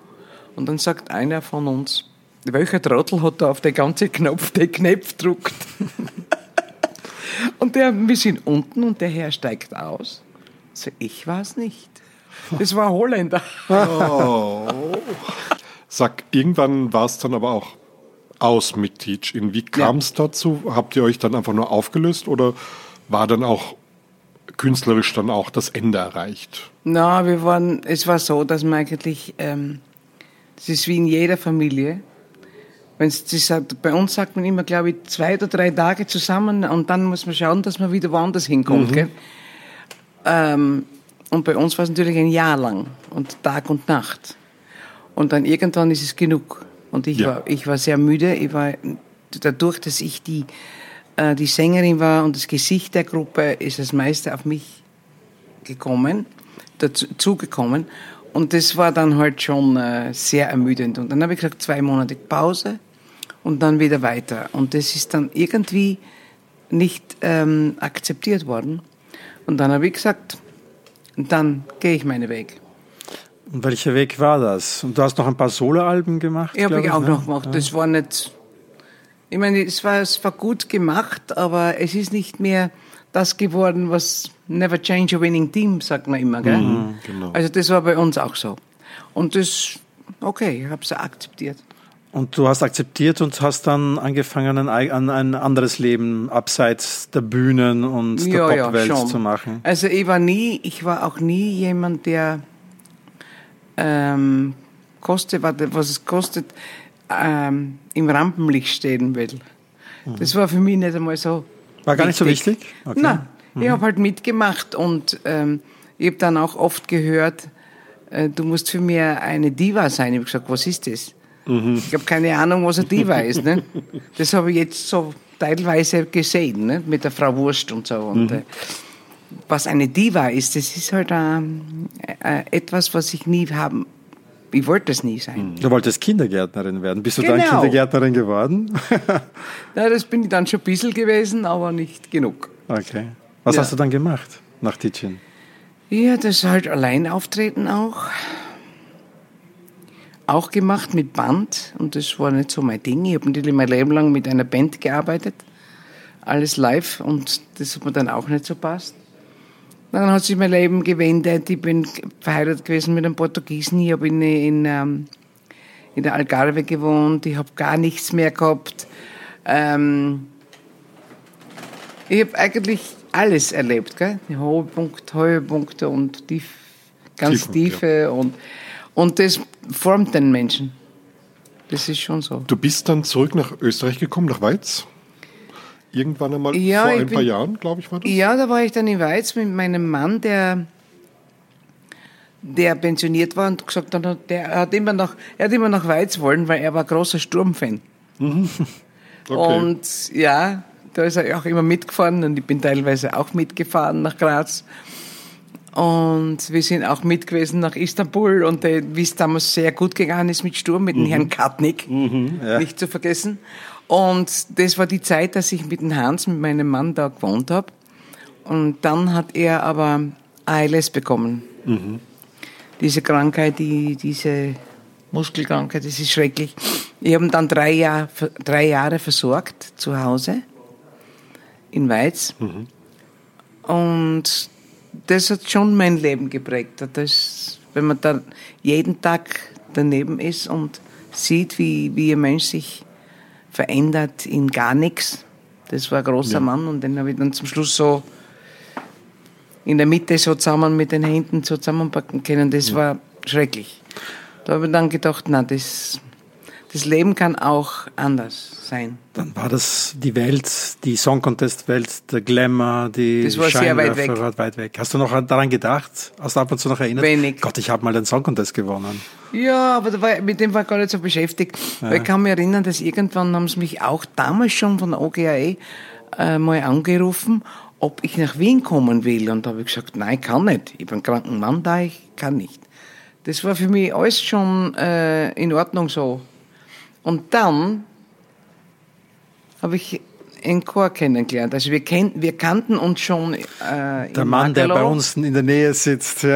Und dann sagt einer von uns, welcher Trottel hat da auf den ganzen Knopf den Knopf gedruckt? Und der, wir sind unten und der Herr steigt aus. So, ich weiß nicht. Das war Holländer. Oh. Sag, irgendwann war es dann aber auch aus mit Teach. In wie kam es ja. dazu? Habt ihr euch dann einfach nur aufgelöst oder war dann auch künstlerisch dann auch das Ende erreicht? Na, wir waren, es war so, dass man eigentlich, ähm, das ist wie in jeder Familie, Wenn's, das, bei uns sagt man immer, glaube ich, zwei oder drei Tage zusammen und dann muss man schauen, dass man wieder woanders hinkommt. Mhm. Ähm, und bei uns war es natürlich ein Jahr lang und Tag und Nacht. Und dann irgendwann ist es genug. Und ich, ja. war, ich war sehr müde. Ich war, dadurch, dass ich die, äh, die Sängerin war und das Gesicht der Gruppe, ist das meiste auf mich gekommen, dazu zugekommen. Und das war dann halt schon äh, sehr ermüdend. Und dann habe ich gesagt, zwei Monate Pause und dann wieder weiter. Und das ist dann irgendwie nicht ähm, akzeptiert worden. Und dann habe ich gesagt, dann gehe ich meinen Weg. Und welcher Weg war das? Und du hast noch ein paar Soloalben gemacht? Ja, habe ich auch ne? noch gemacht. Ja. Das war nicht, ich meine, es war, es war gut gemacht, aber es ist nicht mehr das geworden, was Never Change a Winning Team, sagt man immer. Gell? Mhm, genau. Also das war bei uns auch so. Und das, okay, ich habe es akzeptiert. Und du hast akzeptiert und hast dann angefangen, ein, ein anderes Leben abseits der Bühnen und der ja, Popwelt ja, zu machen. Also ich war nie, ich war auch nie jemand, der ähm, kostet, was es kostet, ähm, im Rampenlicht stehen will. Mhm. Das war für mich nicht einmal so. War gar wichtig. nicht so wichtig? Okay. Nein, mhm. ich habe halt mitgemacht und ähm, ich habe dann auch oft gehört, äh, du musst für mich eine Diva sein. Ich habe gesagt, was ist das? Mhm. Ich habe keine Ahnung, was ein Diva ist. Ne? Das habe ich jetzt so teilweise gesehen, ne? mit der Frau Wurst und so. Und, mhm. äh, was eine Diva ist, das ist halt äh, äh, etwas, was ich nie haben. Ich wollte es nie sein. Du wolltest Kindergärtnerin werden. Bist du genau. dann Kindergärtnerin geworden? ja, das bin ich dann schon ein bisschen gewesen, aber nicht genug. Okay. Was ja. hast du dann gemacht nach Tichin? Ja, das halt allein auftreten auch auch gemacht mit Band und das war nicht so mein Ding. Ich habe natürlich mein Leben lang mit einer Band gearbeitet, alles live und das hat mir dann auch nicht so passt. Dann hat sich mein Leben gewendet. Ich bin verheiratet gewesen mit einem Portugiesen. Ich habe in, in, ähm, in der Algarve gewohnt, ich habe gar nichts mehr gehabt. Ähm, ich habe eigentlich alles erlebt, gell? Die Höhepunkte, Höhepunkte und tief, ganz Tiefen, tiefe ja. und, und das formt den Menschen. Das ist schon so. Du bist dann zurück nach Österreich gekommen, nach Weiz? Irgendwann einmal Ja, vor ein bin- paar Jahren, glaube ich, war das? Ja, da war ich dann in Weiz mit meinem Mann, der, der pensioniert war und gesagt hat, der hat immer nach, er hat immer nach Weiz wollen, weil er war großer Sturmfan. Okay. Und ja, da ist er auch immer mitgefahren und ich bin teilweise auch mitgefahren nach Graz. Und wir sind auch mit gewesen nach Istanbul und wie es damals sehr gut gegangen ist mit Sturm, mit dem Herrn Katnick, nicht zu vergessen. Und das war die Zeit, dass ich mit dem Hans, mit meinem Mann da gewohnt habe. Und dann hat er aber ALS bekommen. Diese Krankheit, die, diese Muskelkrankheit, das ist schrecklich. Ich habe ihn dann drei, Jahr, drei Jahre versorgt zu Hause in Weiz. Und das hat schon mein Leben geprägt. Das, wenn man dann jeden Tag daneben ist und sieht, wie, wie ein Mensch sich verändert in gar nichts. Das war ein großer Mann und den habe ich dann zum Schluss so in der Mitte so zusammen mit den Händen so zusammenpacken können. Das war schrecklich. Da habe ich dann gedacht, na, das, das Leben kann auch anders sein. Dann war das die Welt, die Song Contest Welt, der Glamour, die Das war sehr weit weg. weit weg. Hast du noch daran gedacht? Hast du ab und zu noch erinnert? Wenig. Gott, ich habe mal den Song Contest gewonnen. Ja, aber da war, mit dem war ich gar nicht so beschäftigt. Weil ich kann mich erinnern, dass irgendwann haben sie mich auch damals schon von der OGAE äh, mal angerufen, ob ich nach Wien kommen will. Und da habe ich gesagt, nein, ich kann nicht. Ich bin ein kranken Mann da, ich kann nicht. Das war für mich alles schon äh, in Ordnung so. Und dann habe ich einen Chor kennengelernt. Also wir, kenn, wir kannten uns schon äh, Der in Mann, der bei uns in der Nähe sitzt.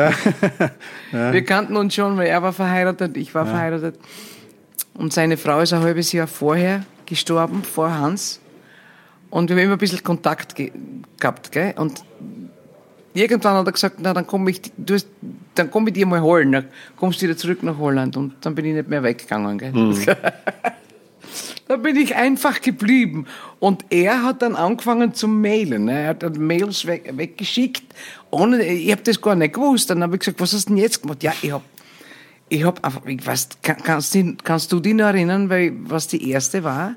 Ja. Wir kannten uns schon, weil er war verheiratet, ich war verheiratet. Und seine Frau ist ein halbes Jahr vorher gestorben, vor Hans. Und wir haben immer ein bisschen Kontakt ge gehabt, gell? Und irgendwann hat er gesagt, na, dann komm ich, du hast, dann komm ich dir mal holen, dann kommst du wieder zurück nach Holland. Und dann bin ich nicht mehr weggegangen, gell? Da bin ich einfach geblieben. Und er hat dann angefangen zu mailen. Er hat dann Mails weg, weggeschickt. Ohne, ich habe das gar nicht gewusst. Dann habe ich gesagt, was hast du denn jetzt gemacht? Ja, ich habe ich hab einfach, ich weiß, kann, kannst, du, kannst du dich noch erinnern, weil, was die erste war?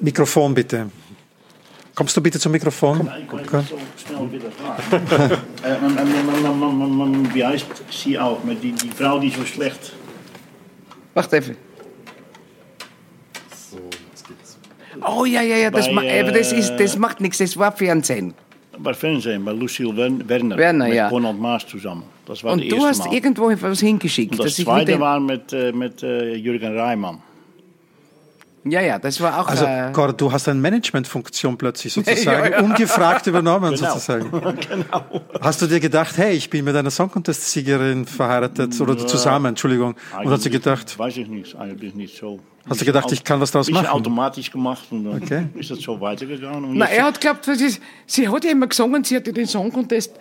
Mikrofon bitte. Kommst du bitte zum Mikrofon? Ich weiß so schnell wieder. äh, ähm, ähm, ähm, ähm, ähm, wie heißt sie auch? Mit die, die Frau, die so schlecht. Warte einfach. Oh ja, ja, ja, das, Bei, ma, aber das, ist, äh, das macht nichts, das war Fernsehen. Bei Fernsehen, bei Lucille Wer- Werner. Werner, mit ja. Konrad Maas zusammen. Das war Und die du erste hast Mal. irgendwo was hingeschickt. Und das dass ich zweite mit dem- war mit, äh, mit äh, Jürgen Reimann. Ja, ja, das war auch. Also, äh, Gott, du hast eine Managementfunktion plötzlich sozusagen Ja, ja. ungefragt übernommen, Genau. sozusagen. Hast du dir gedacht, hey, ich bin mit einer Song Contest Siegerin verheiratet oder zusammen, Entschuldigung. Und hast du gedacht, Weiß ich nicht, eigentlich nicht so. Hast du gedacht, ich kann was draus bisschen machen? automatisch gemacht und dann Okay. ist das so weitergegangen. Und Na, er hat geglaubt, sie hat ja immer gesungen, sie hat ja den Song Contest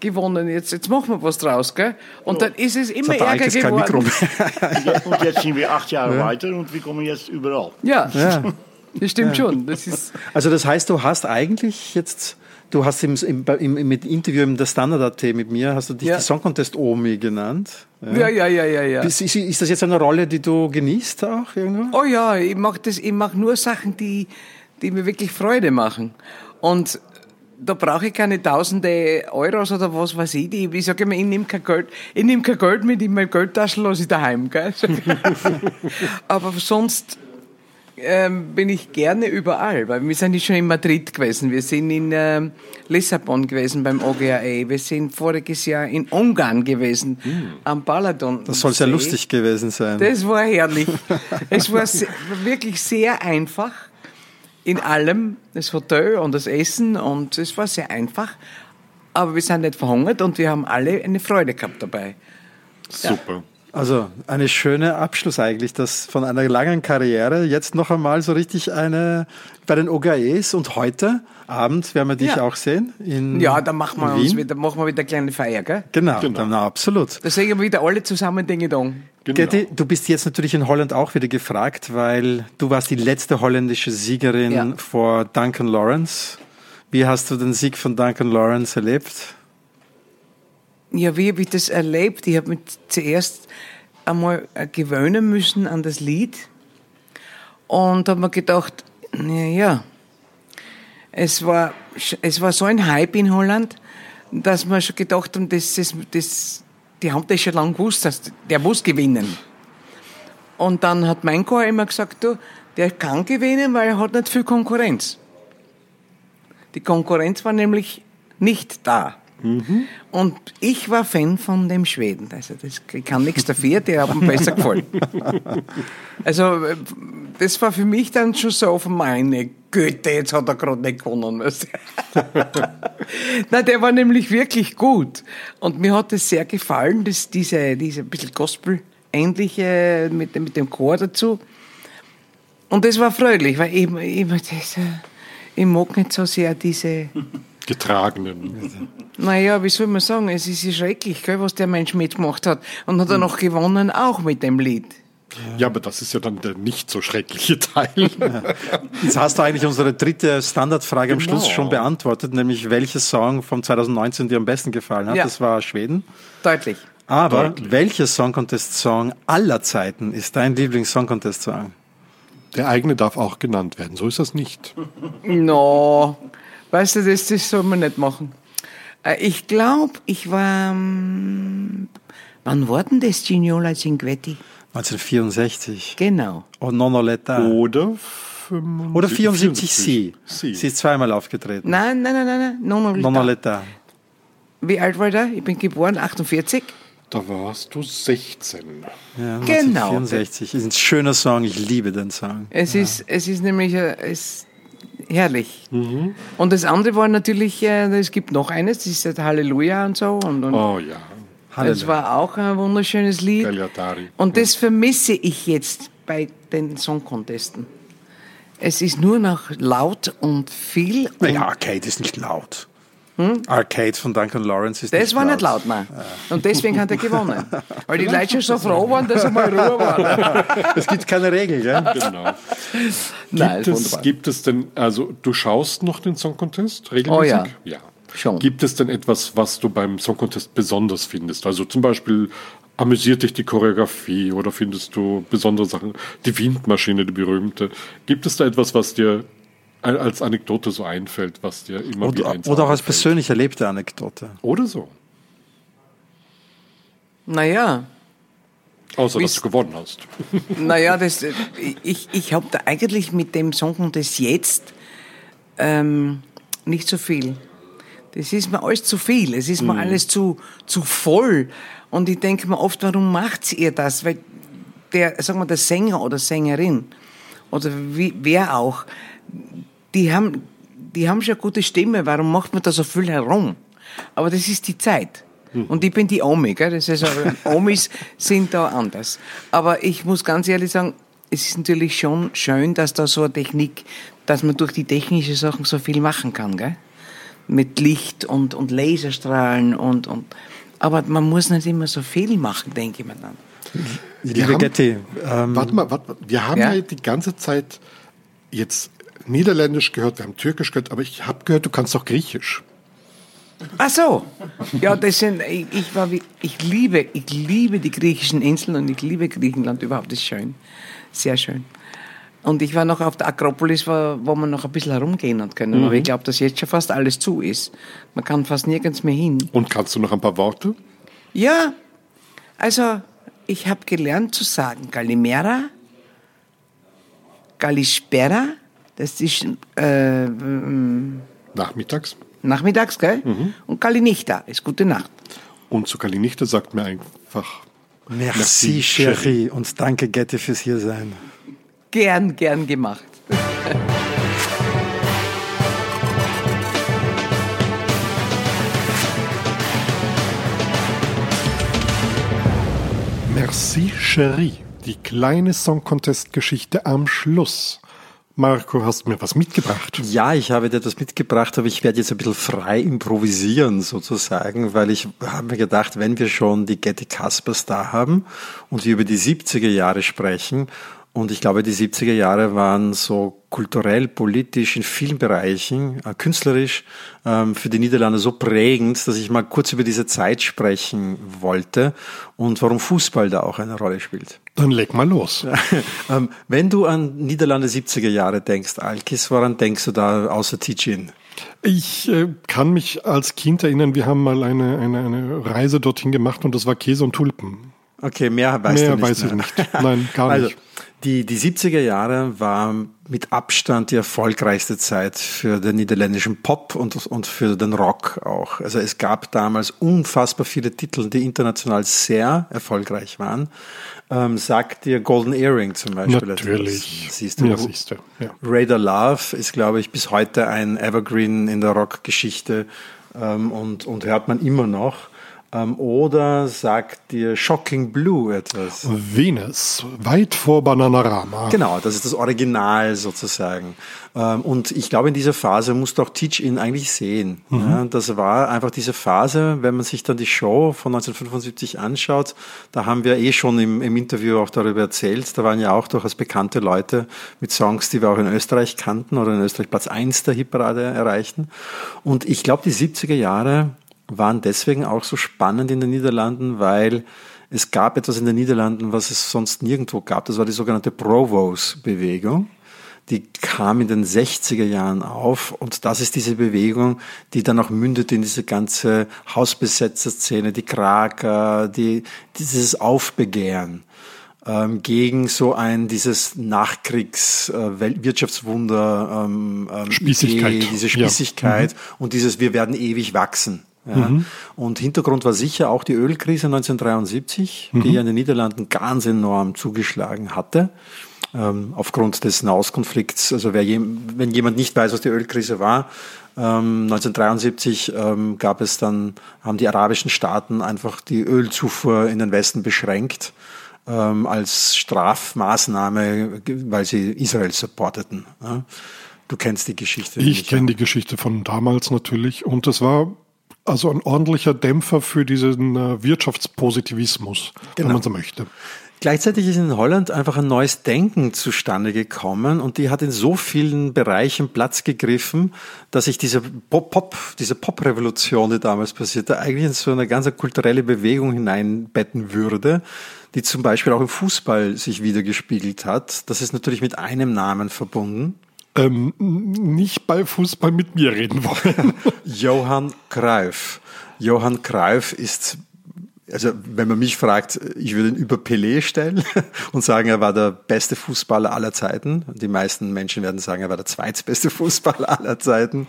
gewonnen. Jetzt, jetzt machen wir was draus, gell? Und dann ist es immer ärger Mikro geworden. mehr. und jetzt sind wir acht Jahre weiter und wir kommen jetzt überall. Ja, Ja. das stimmt schon. Das ist, Also das heißt, du hast eigentlich jetzt, du hast im, im, im, im Interview im der Standard.at mit mir, hast du dich Ja. die Song Contest Omi genannt. ja, ja, ja, ja, ja. Ist, ist, ist das jetzt eine Rolle, die du genießt auch irgendwo? Oh ja, ich mache mache nur Sachen, die, die mir wirklich Freude machen. Und da brauche ich keine tausende Euros oder was weiß ich. Die, ich sage immer, ich nehme kein Geld, ich nehme kein Geld mit, in meine Geldtasche lasse ich daheim, gell? Aber sonst ähm, bin ich gerne überall, weil wir sind ja schon in Madrid gewesen, wir sind in ähm, Lissabon gewesen beim OGAE, wir sind voriges Jahr in Ungarn gewesen, am Balaton. Hm. Das soll sehr lustig gewesen sein. Das war herrlich. es war se wirklich sehr einfach in allem, das Hotel und das Essen und es war sehr einfach. Aber wir sind nicht verhungert und wir haben alle eine Freude gehabt dabei. Super. Also eine schöne Abschluss eigentlich, dass von einer langen Karriere jetzt noch einmal so richtig eine bei den OGAEs und heute Abend werden wir dich Ja. auch sehen in Ja, dann machen wir in uns Wien. wieder, machen wir wieder eine kleine Feier, gell? Genau, Genau. Dann, na, absolut. Da sehen wir wieder alle zusammen Dinge Dong. Genau. Getty, du bist jetzt natürlich in Holland auch wieder gefragt, weil du warst die letzte holländische Siegerin Ja. vor Duncan Lawrence. Wie hast du den Sieg von Duncan Lawrence erlebt? Ja, wie habe ich das erlebt? Ich habe mich zuerst einmal äh, gewöhnen müssen an das Lied und habe mir gedacht, naja, es war, es war so ein Hype in Holland, dass wir schon gedacht haben, das, das, das, die haben das schon lange gewusst, dass der muss gewinnen. Und dann hat mein Chor immer gesagt, du, der kann gewinnen, weil er hat nicht viel Konkurrenz. Die Konkurrenz war nämlich nicht da. Und ich war Fan von dem Schweden. Also das, ich kann nichts dafür, die haben mir besser gefallen. Also das war für mich dann schon so meine Güte, jetzt hat er gerade nicht gewonnen. Nein, der war nämlich wirklich gut. Und mir hat es sehr gefallen, dass diese, diese bisschen Gospel-ähnliche mit, mit dem Chor dazu. Und das war fröhlich, weil ich, ich, das, ich mag nicht so sehr diese... Getragenen. Naja, wie soll man sagen, es ist ja schrecklich, gell, was der Mensch mitgemacht hat. Und hat er noch gewonnen, auch mit dem Lied. Ja, aber das ist ja dann der nicht so schreckliche Teil. Jetzt hast du eigentlich unsere dritte Standardfrage am Genau. Schluss schon beantwortet, nämlich welcher Song von 2019 dir am besten gefallen hat. Ja. Das war Schweden. Deutlich. Aber Deutlich. welcher Song Contest Song aller Zeiten ist dein Lieblings-Song Contest Song? Der eigene darf auch genannt werden. So ist das nicht. No, weißt du, das, das soll man nicht machen. Äh, Ich glaube, ich war. ähm, Wann war denn das Gignola Cinquetti? 1964. Genau. Oh, Nono Letta. Oder, Oder 74 Sie. Sie. Sie ist zweimal aufgetreten. Nein, nein, nein, nein, nein. Nono Nono Letta. Letta. Wie alt war der? Ich bin geboren, 48. Da warst du 16. Ja, Genau. 1964. Ist ein schöner Song. Ich liebe den Song. Es, ist, es ist nämlich äh, es herrlich. Und das andere war natürlich, äh, es gibt noch eines, das ist das Halleluja und so. Und, und Oh ja. das war auch ein wunderschönes Lied. Gagliardari. Und das vermisse ich jetzt bei den Songcontesten. Es ist nur noch laut und viel. Und Naja, Arcade ist nicht laut. Arcade von Duncan Lawrence ist das nicht war laut. nicht laut, nein. Und deswegen hat er gewonnen. Weil die Leute schon so froh waren, dass er mal Ruhe war. Es gibt keine Regel, gell? Genau. Nein, Gibt ist es, wunderbar. gibt es denn, also du schaust noch den Song Contest regelmäßig? Oh ja. ja. Schon. Gibt es denn etwas, was du beim Song Contest besonders findest? Also zum Beispiel amüsiert dich die Choreografie oder findest du besondere Sachen? Die Windmaschine, die berühmte. Gibt es da etwas, was dir als Anekdote so einfällt, was dir immer wieder Oder, ins oder auch als persönlich erlebte Anekdote. Oder so. Naja, Außer, dass du gewonnen hast. naja, das, ich, ich habe da eigentlich mit dem Songcontest jetzt ähm, nicht so viel. Das ist mir alles zu viel. Es ist mir alles zu, zu voll. Und ich denke mir oft, warum macht ihr das? Weil der, sagen wir, der Sänger oder Sängerin oder wie, wer auch, die haben, die haben schon eine gute Stimme. Warum macht man da so viel herum? Aber das ist die Zeit. Und ich bin die Omi, gell? Das ist, also, Omis sind da anders. Aber ich muss ganz ehrlich sagen, es ist natürlich schon schön, dass da so eine Technik, dass man durch die technischen Sachen so viel machen kann, gell? Mit Licht und, und Laserstrahlen und, und, aber man muss nicht immer so viel machen, denke ich mir dann. Liebe haben- Getty, ähm, Warte mal, warte mal. Wir haben ja. Ja? die ganze Zeit jetzt Niederländisch gehört, wir haben Türkisch gehört, aber ich habe gehört, du kannst doch Griechisch. Ach so. Ja, das sind, ich, ich war, wie- ich liebe, ich liebe die griechischen Inseln und ich liebe Griechenland überhaupt. Das ist schön. Sehr schön. Und ich war noch auf der Akropolis, wo, man noch ein bisschen herumgehen hat können. Aber ich glaube, dass jetzt schon fast alles zu ist. Man kann fast nirgends mehr hin. Und kannst du noch ein paar Worte? Ja, also ich habe gelernt zu sagen Kalimera, Kalispera, das ist äh, ähm, Nachmittags. nachmittags, gell? Und Kalinichta ist gute Nacht. Und zu Kalinichte sagt mir einfach merci, Merci, Chérie. Und danke, Getty, fürs Hiersein. Gern, gern gemacht. Merci Cherie, die kleine Song Contest Geschichte am Schluss. Marco, hast du mir was mitgebracht? Ja, ich habe dir etwas mitgebracht, aber ich werde jetzt ein bisschen frei improvisieren sozusagen, weil ich habe mir gedacht, wenn wir schon die Getty Caspers da haben und wir über die 70er Jahre sprechen und ich glaube, die 70er Jahre waren so kulturell, politisch, in vielen Bereichen, äh, künstlerisch ähm, für die Niederlande so prägend, dass ich mal kurz über diese Zeit sprechen wollte und warum Fußball da auch eine Rolle spielt. Dann leg mal los. ähm, wenn du an Niederlande 70er Jahre denkst, Alkis, woran denkst du da außer Ticin? Ich äh, kann mich als Kind erinnern, wir haben mal eine, eine, eine Reise dorthin gemacht und das war Käse und Tulpen. Okay, mehr weißt mehr du nicht. weiß ich nicht. Nein, gar also, nicht. Die, die 70er Jahre war mit Abstand die erfolgreichste Zeit für den niederländischen Pop und, und für den Rock auch. Also es gab damals unfassbar viele Titel, die international sehr erfolgreich waren. Ähm, sagt dir Golden Earring zum Beispiel. Natürlich. Etwas. Siehst du, ja, siehst du. Ja. Raider Love ist, glaube ich, bis heute ein Evergreen in der Rockgeschichte ähm, und, und hört man immer noch. Ähm, oder sagt dir Shocking Blue etwas? Venus, weit vor Bananarama. Genau, das ist das Original sozusagen. Ähm, und ich glaube, in dieser Phase musst du auch Teach In eigentlich sehen. Mhm. Das war einfach diese Phase, wenn man sich dann die Show von 1975 anschaut, da haben wir eh schon im, im Interview auch darüber erzählt. Da waren ja auch durchaus bekannte Leute mit Songs, die wir auch in Österreich kannten oder in Österreich Platz 1 der Hitparade erreichten. Und ich glaube, die 70er Jahre waren deswegen auch so spannend in den Niederlanden, weil es gab etwas in den Niederlanden, was es sonst nirgendwo gab. Das war die sogenannte Provos-Bewegung. Die kam in den 60er Jahren auf und das ist diese Bewegung, die dann auch mündet in diese ganze Hausbesetzer-Szene, die Kraker, die, dieses Aufbegehren ähm, gegen so ein dieses Nachkriegs äh, ähm, ähm, Spießigkeit. Idee, diese Spießigkeit ja. mhm. und dieses wir werden ewig wachsen. Ja. Mhm. Und Hintergrund war sicher auch die Ölkrise 1973, mhm. die ja in den Niederlanden ganz enorm zugeschlagen hatte. Ähm, aufgrund des Nahostkonflikts, also wer je, wenn jemand nicht weiß, was die Ölkrise war, ähm, 1973 ähm, gab es dann, haben die arabischen Staaten einfach die Ölzufuhr in den Westen beschränkt ähm, als Strafmaßnahme, weil sie Israel supporteten. Ja. Du kennst die Geschichte. Ich kenne die Geschichte von damals natürlich und das war also ein ordentlicher Dämpfer für diesen äh, Wirtschaftspositivismus, genau. wenn man so möchte. Gleichzeitig ist in Holland einfach ein neues Denken zustande gekommen und die hat in so vielen Bereichen Platz gegriffen, dass ich diese Pop, diese Pop-Revolution, die damals passierte, eigentlich in so eine ganze kulturelle Bewegung hineinbetten würde, die zum Beispiel auch im Fußball sich wiedergespiegelt hat. Das ist natürlich mit einem Namen verbunden ähm, nicht bei Fußball mit mir reden wollen. Johann Cruyff. Johann Cruyff ist also wenn man mich fragt, ich würde ihn über Pelé stellen und sagen, er war der beste Fußballer aller Zeiten. Die meisten Menschen werden sagen, er war der zweitbeste Fußballer aller Zeiten.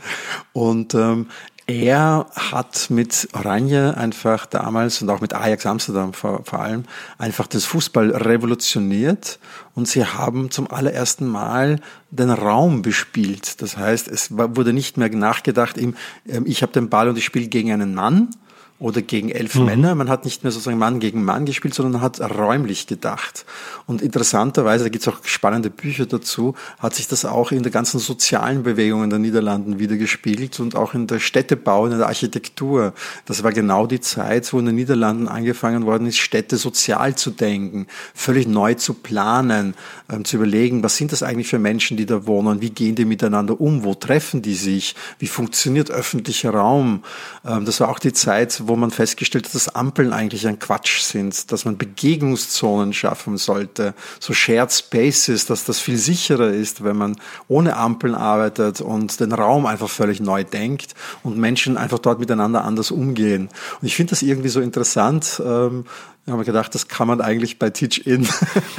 Und ähm, er hat mit Oranje einfach damals und auch mit Ajax Amsterdam vor, vor allem einfach das Fußball revolutioniert und sie haben zum allerersten Mal den Raum bespielt. Das heißt, es wurde nicht mehr nachgedacht, ähm, ich habe den Ball und ich spiele gegen einen Mann, oder gegen elf mhm. Männer. Man hat nicht mehr sozusagen Mann gegen Mann gespielt, sondern hat räumlich gedacht. Und interessanterweise, da gibt es auch spannende Bücher dazu, hat sich das auch in der ganzen sozialen Bewegung in den Niederlanden wiedergespiegelt und auch in der Städtebau, in der Architektur. Das war genau die Zeit, wo in den Niederlanden angefangen worden ist, Städte sozial zu denken, völlig neu zu planen, ähm, zu überlegen, was sind das eigentlich für Menschen, die da wohnen, wie gehen die miteinander um, wo treffen die sich, wie funktioniert öffentlicher Raum. Ähm, das war auch die Zeit, wo man festgestellt hat, dass Ampeln eigentlich ein Quatsch sind, dass man Begegnungszonen schaffen sollte, so Shared Spaces, dass das viel sicherer ist, wenn man ohne Ampeln arbeitet und den Raum einfach völlig neu denkt und Menschen einfach dort miteinander anders umgehen. Und ich finde das irgendwie so interessant. Ähm, ich habe gedacht, das kann man eigentlich bei Teach In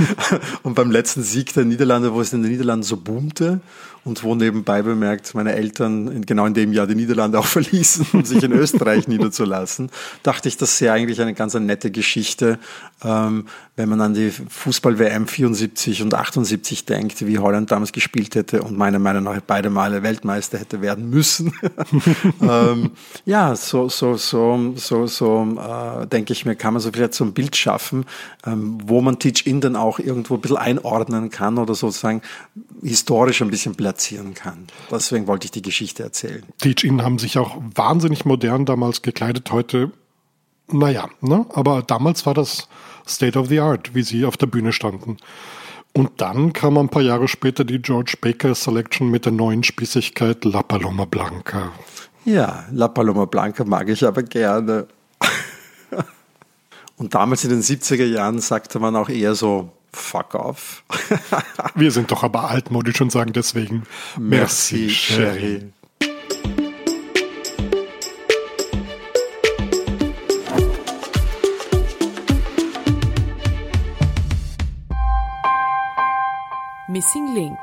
und beim letzten Sieg der Niederlande, wo es in den Niederlanden so boomte und wo nebenbei bemerkt meine Eltern in, genau in dem Jahr die Niederlande auch verließen, um sich in Österreich niederzulassen, dachte ich, das wäre eigentlich eine ganz nette Geschichte, ähm, wenn man an die Fußball-WM 74 und 78 denkt, wie Holland damals gespielt hätte und meiner Meinung nach beide Male Weltmeister hätte werden müssen. ähm, ja, so, so, so, so, so äh, denke ich mir, kann man so vielleicht so ein Bild schaffen, ähm, wo man Teach In dann auch irgendwo ein bisschen einordnen kann oder sozusagen historisch ein bisschen platzieren kann. Deswegen wollte ich die Geschichte erzählen. Teach In haben sich auch wahnsinnig modern damals gekleidet. Heute, naja, ne? aber damals war das State of the Art, wie sie auf der Bühne standen. Und dann kam ein paar Jahre später die George Baker Selection mit der neuen Spießigkeit La Paloma Blanca. Ja, La Paloma Blanca mag ich aber gerne. Und damals in den 70er Jahren sagte man auch eher so, fuck off. Wir sind doch aber altmodisch und sagen deswegen Merci, Merci Sherry. Missing Link